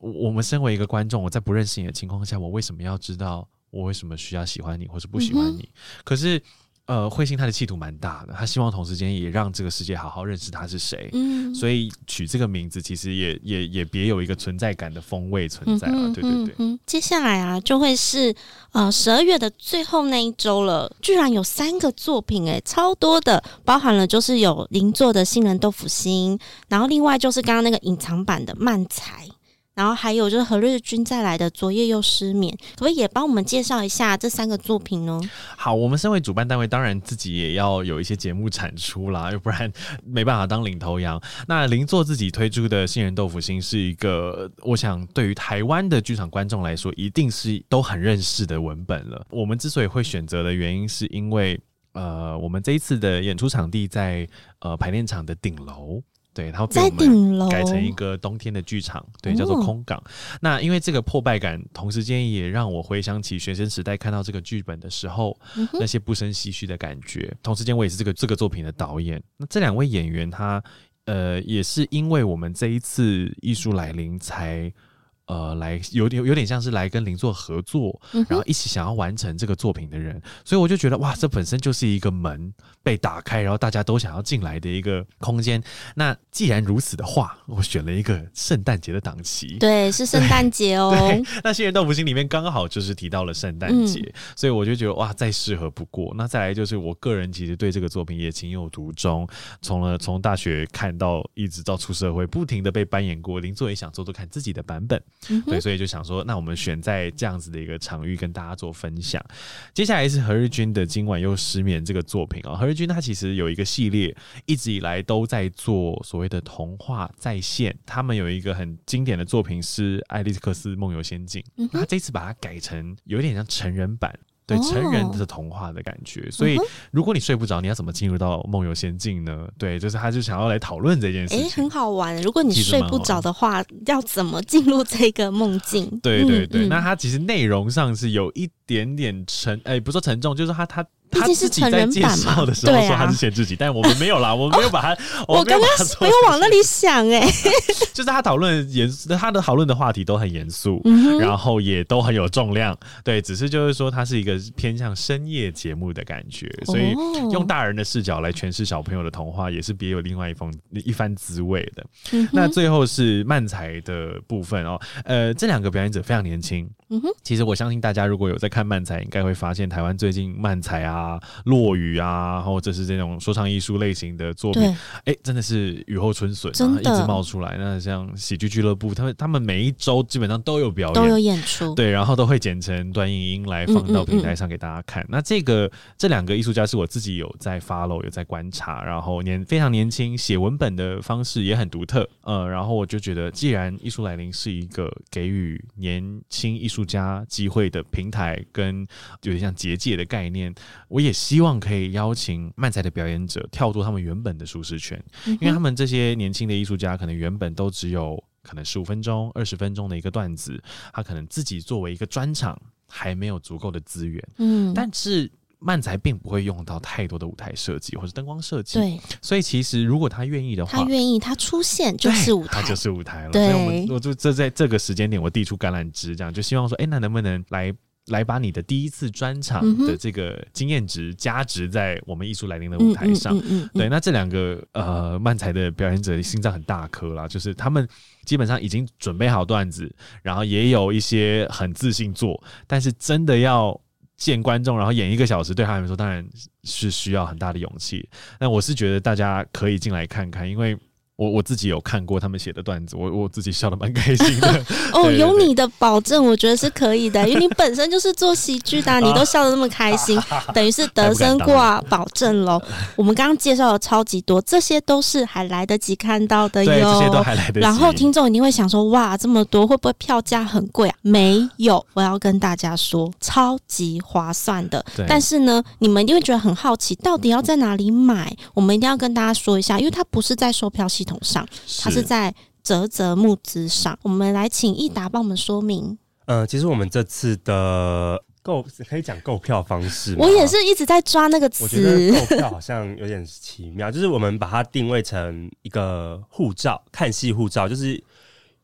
Speaker 2: 嗯、我们身为一个观众，我在不认识你的情况下，我为什么要知道我为什么需要喜欢你或是不喜欢你？嗯、可是。呃，慧欣他的企图蛮大的，他希望同时间也让这个世界好好认识他是谁，嗯，所以取这个名字其实也也也别有一个存在感的风味存在了，嗯、对对对、嗯。
Speaker 1: 接下来啊，就会是呃十二月的最后那一周了，居然有三个作品诶、欸，超多的，包含了就是有邻座的杏仁豆腐心，然后另外就是刚刚那个隐藏版的漫才。然后还有就是何日君再来的昨夜又失眠，可不可以也帮我们介绍一下这三个作品呢？
Speaker 2: 好，我们身为主办单位，当然自己也要有一些节目产出啦，要不然没办法当领头羊。那邻座自己推出的杏仁豆腐心是一个，我想对于台湾的剧场观众来说，一定是都很认识的文本了。我们之所以会选择的原因，是因为呃，我们这一次的演出场地在呃排练场的顶楼。对，然后被我们改成一个冬天的剧场，对，叫做空港。哦、那因为这个破败感，同时间也让我回想起学生时代看到这个剧本的时候，嗯、那些不胜唏嘘的感觉。同时间，我也是这个这个作品的导演。那这两位演员，他呃，也是因为我们这一次艺术来临才。呃来有点有点像是来跟邻座合作，然后一起想要完成这个作品的人，嗯、所以我就觉得哇，这本身就是一个门被打开，然后大家都想要进来的一个空间。那既然如此的话，我选了一个圣诞节的档期，
Speaker 1: 对，是圣诞节哦。
Speaker 2: 那杏仁豆腐心里面刚好就是提到了圣诞节，嗯、所以我就觉得哇，再适合不过。那再来就是我个人其实对这个作品也情有独钟，从了从大学看到一直到出社会，不停的被扮演过，邻座也想做做看自己的版本，嗯、对，所以就想说，那我们选在这样子的一个场域跟大家做分享。接下来是何日君的今晚又失眠这个作品哦，何日君他其实有一个系列，一直以来都在做所谓的童话再现，他们有一个很经典的作品是《爱丽克斯梦游仙境》，嗯，他这次把它改成有点像成人版。对成人的童话的感觉，哦、所以如果你睡不着，你要怎么进入到梦游仙境呢？对，就是他就想要来讨论这件事情。哎，
Speaker 1: 很好玩。如果你睡不着的话，要怎么进入这个梦境？
Speaker 2: 对对对，嗯、那它其实内容上是有一点点沉，哎，不说沉重，就是他他。他自己在介绍的时候说他是限制级，但我们没有啦，我们没有把他。
Speaker 1: 我刚刚没有往那里想哎，
Speaker 2: 就是他讨论严，他的讨论的话题都很严肃，然后也都很有重量。对，只是就是说，他是一个偏向深夜节目的感觉，所以用大人的视角来诠释小朋友的童话，也是别有另外一番一番滋味的。那最后是漫才的部分哦，呃，这两个表演者非常年轻。嗯哼，其实我相信大家如果有在看漫才，应该会发现台湾最近漫才啊、落雨啊，或者是这种说唱艺术类型的作品，哎，真的是雨后春笋啊，一直冒出来。那像喜剧俱乐部，他们他们每一周基本上都有表演，
Speaker 1: 都有演出，
Speaker 2: 对，然后都会剪成短影音来放到平台上给大家看。嗯嗯嗯，那这个这两个艺术家是我自己有在 follow，有在观察，然后年非常年轻，写文本的方式也很独特，呃，然后我就觉得，既然艺术来临是一个给予年轻艺术。出家机会的平台跟有点像结界的概念，我也希望可以邀请漫才的表演者跳出他们原本的舒适圈，因为他们这些年轻的艺术家可能原本都只有可能十五分钟、二十分钟的一个段子，他可能自己作为一个专场还没有足够的资源，嗯，但是。漫才并不会用到太多的舞台设计或者灯光设计，
Speaker 1: 对，
Speaker 2: 所以其实如果他愿意的话，
Speaker 1: 他愿意，他出现就是舞台，
Speaker 2: 他就是舞台了。
Speaker 1: 对，
Speaker 2: 所以我们我就这在这个时间点，我递出橄榄枝，这样就希望说，哎，那能不能来来把你的第一次专场的这个经验值加值在我们艺术来临的舞台上？嗯嗯嗯嗯嗯、对，那这两个呃漫才的表演者心脏很大颗啦，就是他们基本上已经准备好段子，然后也有一些很自信做，但是真的要。见观众，然后演一个小时，对他们来说当然是需要很大的勇气。那我是觉得大家可以进来看看，因为。我我自己有看过他们写的段子，我我自己笑得蛮开心的。
Speaker 1: 哦，有你的保证，我觉得是可以的，因为你本身就是做喜剧的，你都笑得那么开心，等于是得生挂保证喽。我们刚刚介绍了超级多，这些都是还来得及看到的
Speaker 2: 哟。这些都还来得及。
Speaker 1: 然后听众一定会想说，哇，这么多会不会票价很贵啊？没有，我要跟大家说，超级划算的。但是呢，你们一定会觉得很好奇，到底要在哪里买？我们一定要跟大家说一下，因为它不是在售票系统上，它是在泽泽募资上。我们来请益达帮我们说明。
Speaker 3: 呃，其实我们这次的购可以讲购票方式，
Speaker 1: 我也是一直在抓那个词。
Speaker 3: 我觉得购票好像有点奇妙，就是我们把它定位成一个护照，看戏护照，就是。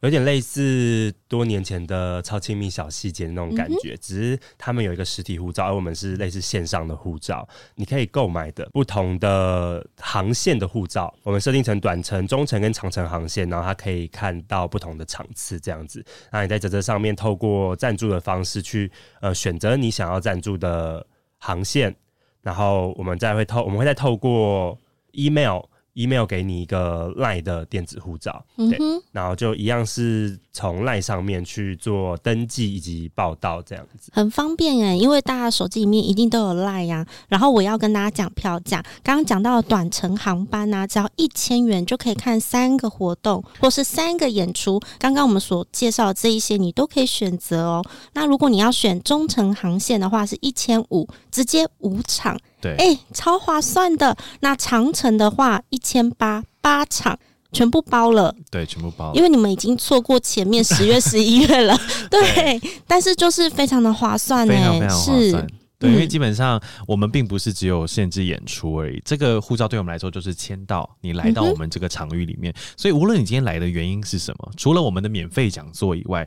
Speaker 3: 有点类似多年前的超亲密小细节那种感觉，嗯、只是他们有一个实体护照，而我们是类似线上的护照。你可以购买的不同的航线的护照，我们设定成短程、中程跟长程航线，然后它可以看到不同的场次这样子。那你在这这上面透过赞助的方式去呃选择你想要赞助的航线，然后我们再会透我们会再透过 email。Email 给你一个 LINE 的电子护照，对，然后就一样是从 LINE 上面去做登记以及报道这样子，
Speaker 1: 很方便哎，因为大家手机里面一定都有 LINE 呀、啊。然后我要跟大家讲票价，刚刚讲到的短程航班啊，只要一千元就可以看三个活动或是三个演出。刚刚我们所介绍的这一些，你都可以选择哦。那如果你要选中程航线的话，是一千五，直接五场。
Speaker 2: 对，
Speaker 1: 哎、欸，超划算的。那长程的话，一千八八场全部包了。
Speaker 2: 对，全部包了。
Speaker 1: 因为你们已经错过前面十月、十一月了。对，对，但是就是非常的划算呢。
Speaker 2: 非常非常划算。
Speaker 1: 是。
Speaker 2: 对，因为基本上我们并不是只有限制演出而已，这个护照对我们来说就是签到你来到我们这个场域里面，嗯、所以无论你今天来的原因是什么，除了我们的免费讲座以外。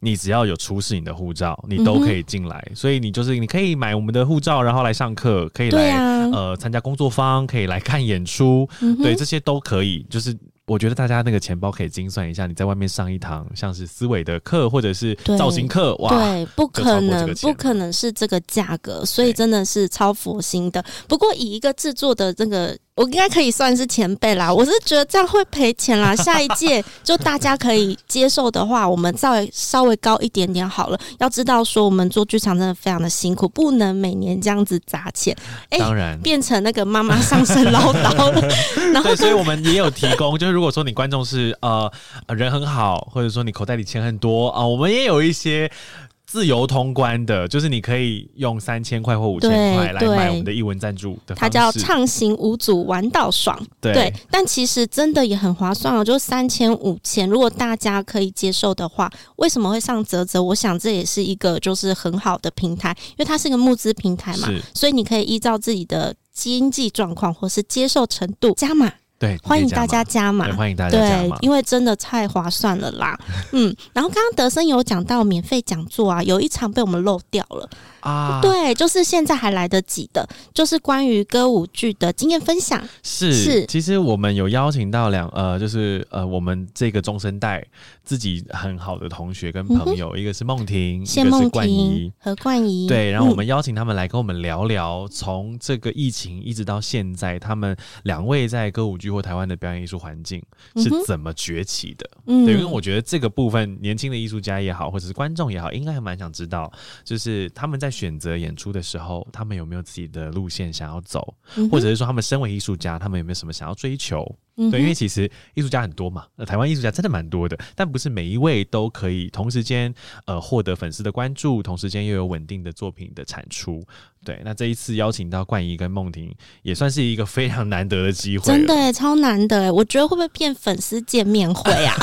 Speaker 2: 你只要有出示你的护照，你都可以进来。嗯、所以你就是你可以买我们的护照，然后来上课，可以来、啊、呃参加工作坊，可以来看演出，嗯、对，这些都可以。就是我觉得大家那个钱包可以精算一下，你在外面上一堂像是思维的课或者是造型课，哇，
Speaker 1: 对，不可能不可能是这个价格，所以真的是超佛心的。不过以一个制作的这个。我应该可以算是前辈啦，我是觉得这样会赔钱啦。下一届就大家可以接受的话，我们稍微稍微高一点点好了。要知道说，我们做剧场真的非常的辛苦，不能每年这样子砸钱。欸、
Speaker 2: 当然，
Speaker 1: 变成那个妈妈上身唠叨了。然后，
Speaker 2: 所以我们也有提供，就是如果说你观众是呃人很好，或者说你口袋里钱很多啊、呃，我们也有一些。自由通关的，就是你可以用三千块或五千块来买我们的译文赞助的。
Speaker 1: 它叫畅行无阻玩到爽。对，对，但其实真的也很划算哦，就三千五千。如果大家可以接受的话，为什么会上泽泽？我想这也是一个就是很好的平台，因为它是一个募资平台嘛，所以你可以依照自己的经济状况或是接受程度加码。
Speaker 2: 对，
Speaker 1: 欢迎大家加码，
Speaker 2: 欢迎大家加码，
Speaker 1: 因为真的太划算了啦。嗯，然后刚刚德森有讲到免费讲座啊，有一场被我们漏掉了。啊，对，就是现在还来得及的，就是关于歌舞剧的经验分享。
Speaker 2: 是是，其实我们有邀请到两呃，就是呃，我们这个中生代自己很好的同学跟朋友，嗯、一个是梦婷，
Speaker 1: 谢梦婷和冠仪。
Speaker 2: 对，然后我们邀请他们来跟我们聊聊，从这个疫情一直到现在，他们两位在歌舞剧或台湾的表演艺术环境是怎么崛起的。嗯，对，因为我觉得这个部分，年轻的艺术家也好，或者是观众也好，应该还蛮想知道，就是他们在。选择演出的时候，他们有没有自己的路线想要走，嗯、或者是说他们身为艺术家，他们有没有什么想要追求？嗯、对，因为其实艺术家很多嘛，呃，台湾艺术家真的蛮多的，但不是每一位都可以同时间呃获得粉丝的关注，同时间又有稳定的作品的产出。对，那这一次邀请到冠仪跟梦婷，也算是一个非常难得的机会，
Speaker 1: 真的超难得。我觉得会不会变粉丝见面会啊？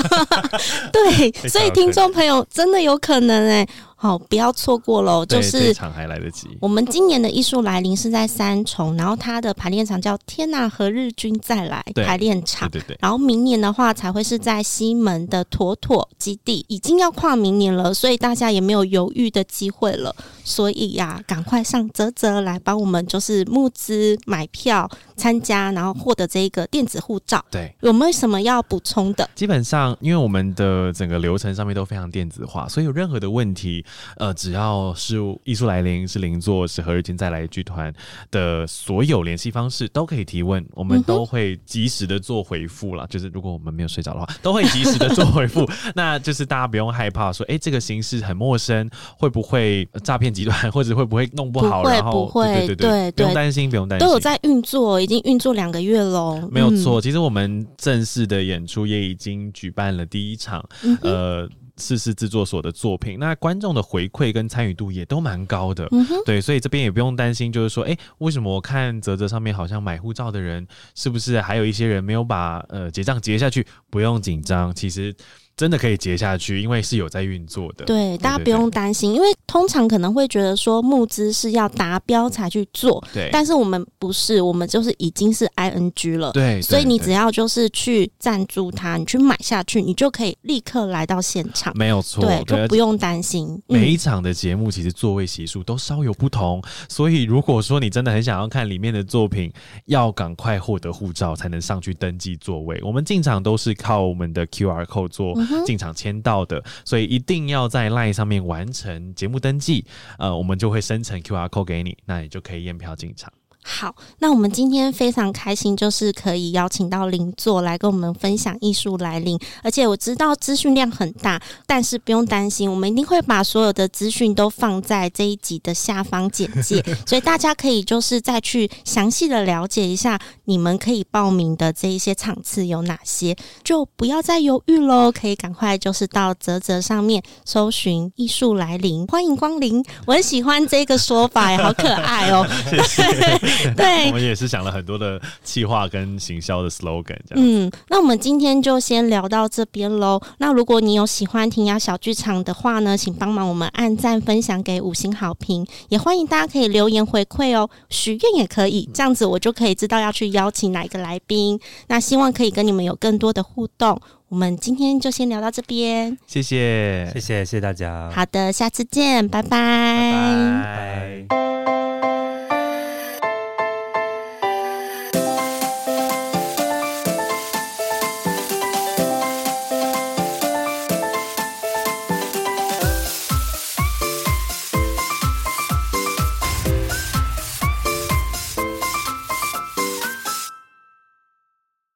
Speaker 1: 对，所以听众朋友真的有可能哎。好，不要错过喽！就是
Speaker 2: 场还来得及。
Speaker 1: 我们今年的艺术来临是在三重，然后它的排练场叫“天呐，和日军再来”排练场。对对对。然后明年的话才会是在西门的妥妥基地，已经要跨明年了，所以大家也没有犹豫的机会了。所以呀，赶快上泽泽来帮我们，就是募资买票参加，然后获得这一个电子护照。
Speaker 2: 对，
Speaker 1: 有没有什么要补充的？
Speaker 2: 基本上，因为我们的整个流程上面都非常电子化，所以有任何的问题。呃，只要是艺术来临，是邻座，是何日君再来剧团的所有联系方式都可以提问，我们都会及时的做回复了。就是如果我们没有睡着的话，都会及时的做回复。那就是大家不用害怕说，哎、欸，这个形式很陌生，会不会诈骗集团，或者会不会弄不好？
Speaker 1: 不会，
Speaker 2: 然后
Speaker 1: 不会，对对对，对，
Speaker 2: 不用担心，不用担心，
Speaker 1: 都有在运作，已经运作两个月喽。
Speaker 2: 没有错，其实我们正式的演出也已经举办了第一场，嗯、呃。四四制作所的作品，那观众的回馈跟参与度也都蛮高的，嗯，对，所以这边也不用担心，就是说，哎、欸，为什么我看泽泽上面好像买护照的人，是不是还有一些人没有把呃结账结下去？不用紧张，其实。真的可以结下去，因为是有在运作的。
Speaker 1: 对，大家不用担心，因为通常可能会觉得说募资是要达标才去做，对。但是我们不是，我们就是已经是 ING 了，对。所以你只要就是去赞助它，你去买下去，你就可以立刻来到现场，
Speaker 2: 没有错，
Speaker 1: 对，就不用担心。
Speaker 2: 每一场的节目其实座位席数都稍有不同，所以如果说你真的很想要看里面的作品，要赶快获得护照才能上去登记座位。我们进场都是靠我们的 QR code 做。进场签到的，所以一定要在 LINE 上面完成节目登记，呃，我们就会生成 QR code 给你，那你就可以验票进场。
Speaker 1: 好，那我们今天非常开心，就是可以邀请到邻座来跟我们分享艺术来临。而且我知道资讯量很大，但是不用担心，我们一定会把所有的资讯都放在这一集的下方简介，所以大家可以就是再去详细的了解一下你们可以报名的这一些场次有哪些，就不要再犹豫喽，可以赶快就是到泽泽上面搜寻艺术来临，欢迎光临。我很喜欢这个说法，好可爱哦。谢谢 对，
Speaker 2: 我们也是想了很多的企划跟行销的 slogan，这样。
Speaker 1: 嗯，那我们今天就先聊到这边喽。那如果你有喜欢庭雅小剧场的话呢，请帮忙我们按赞、分享给五星好评，也欢迎大家可以留言回馈哦，许愿也可以，这样子我就可以知道要去邀请哪一个来宾。那希望可以跟你们有更多的互动。我们今天就先聊到这边，
Speaker 2: 谢谢，
Speaker 3: 谢谢，谢谢大家。
Speaker 1: 好的，下次见，拜拜。
Speaker 3: 拜拜。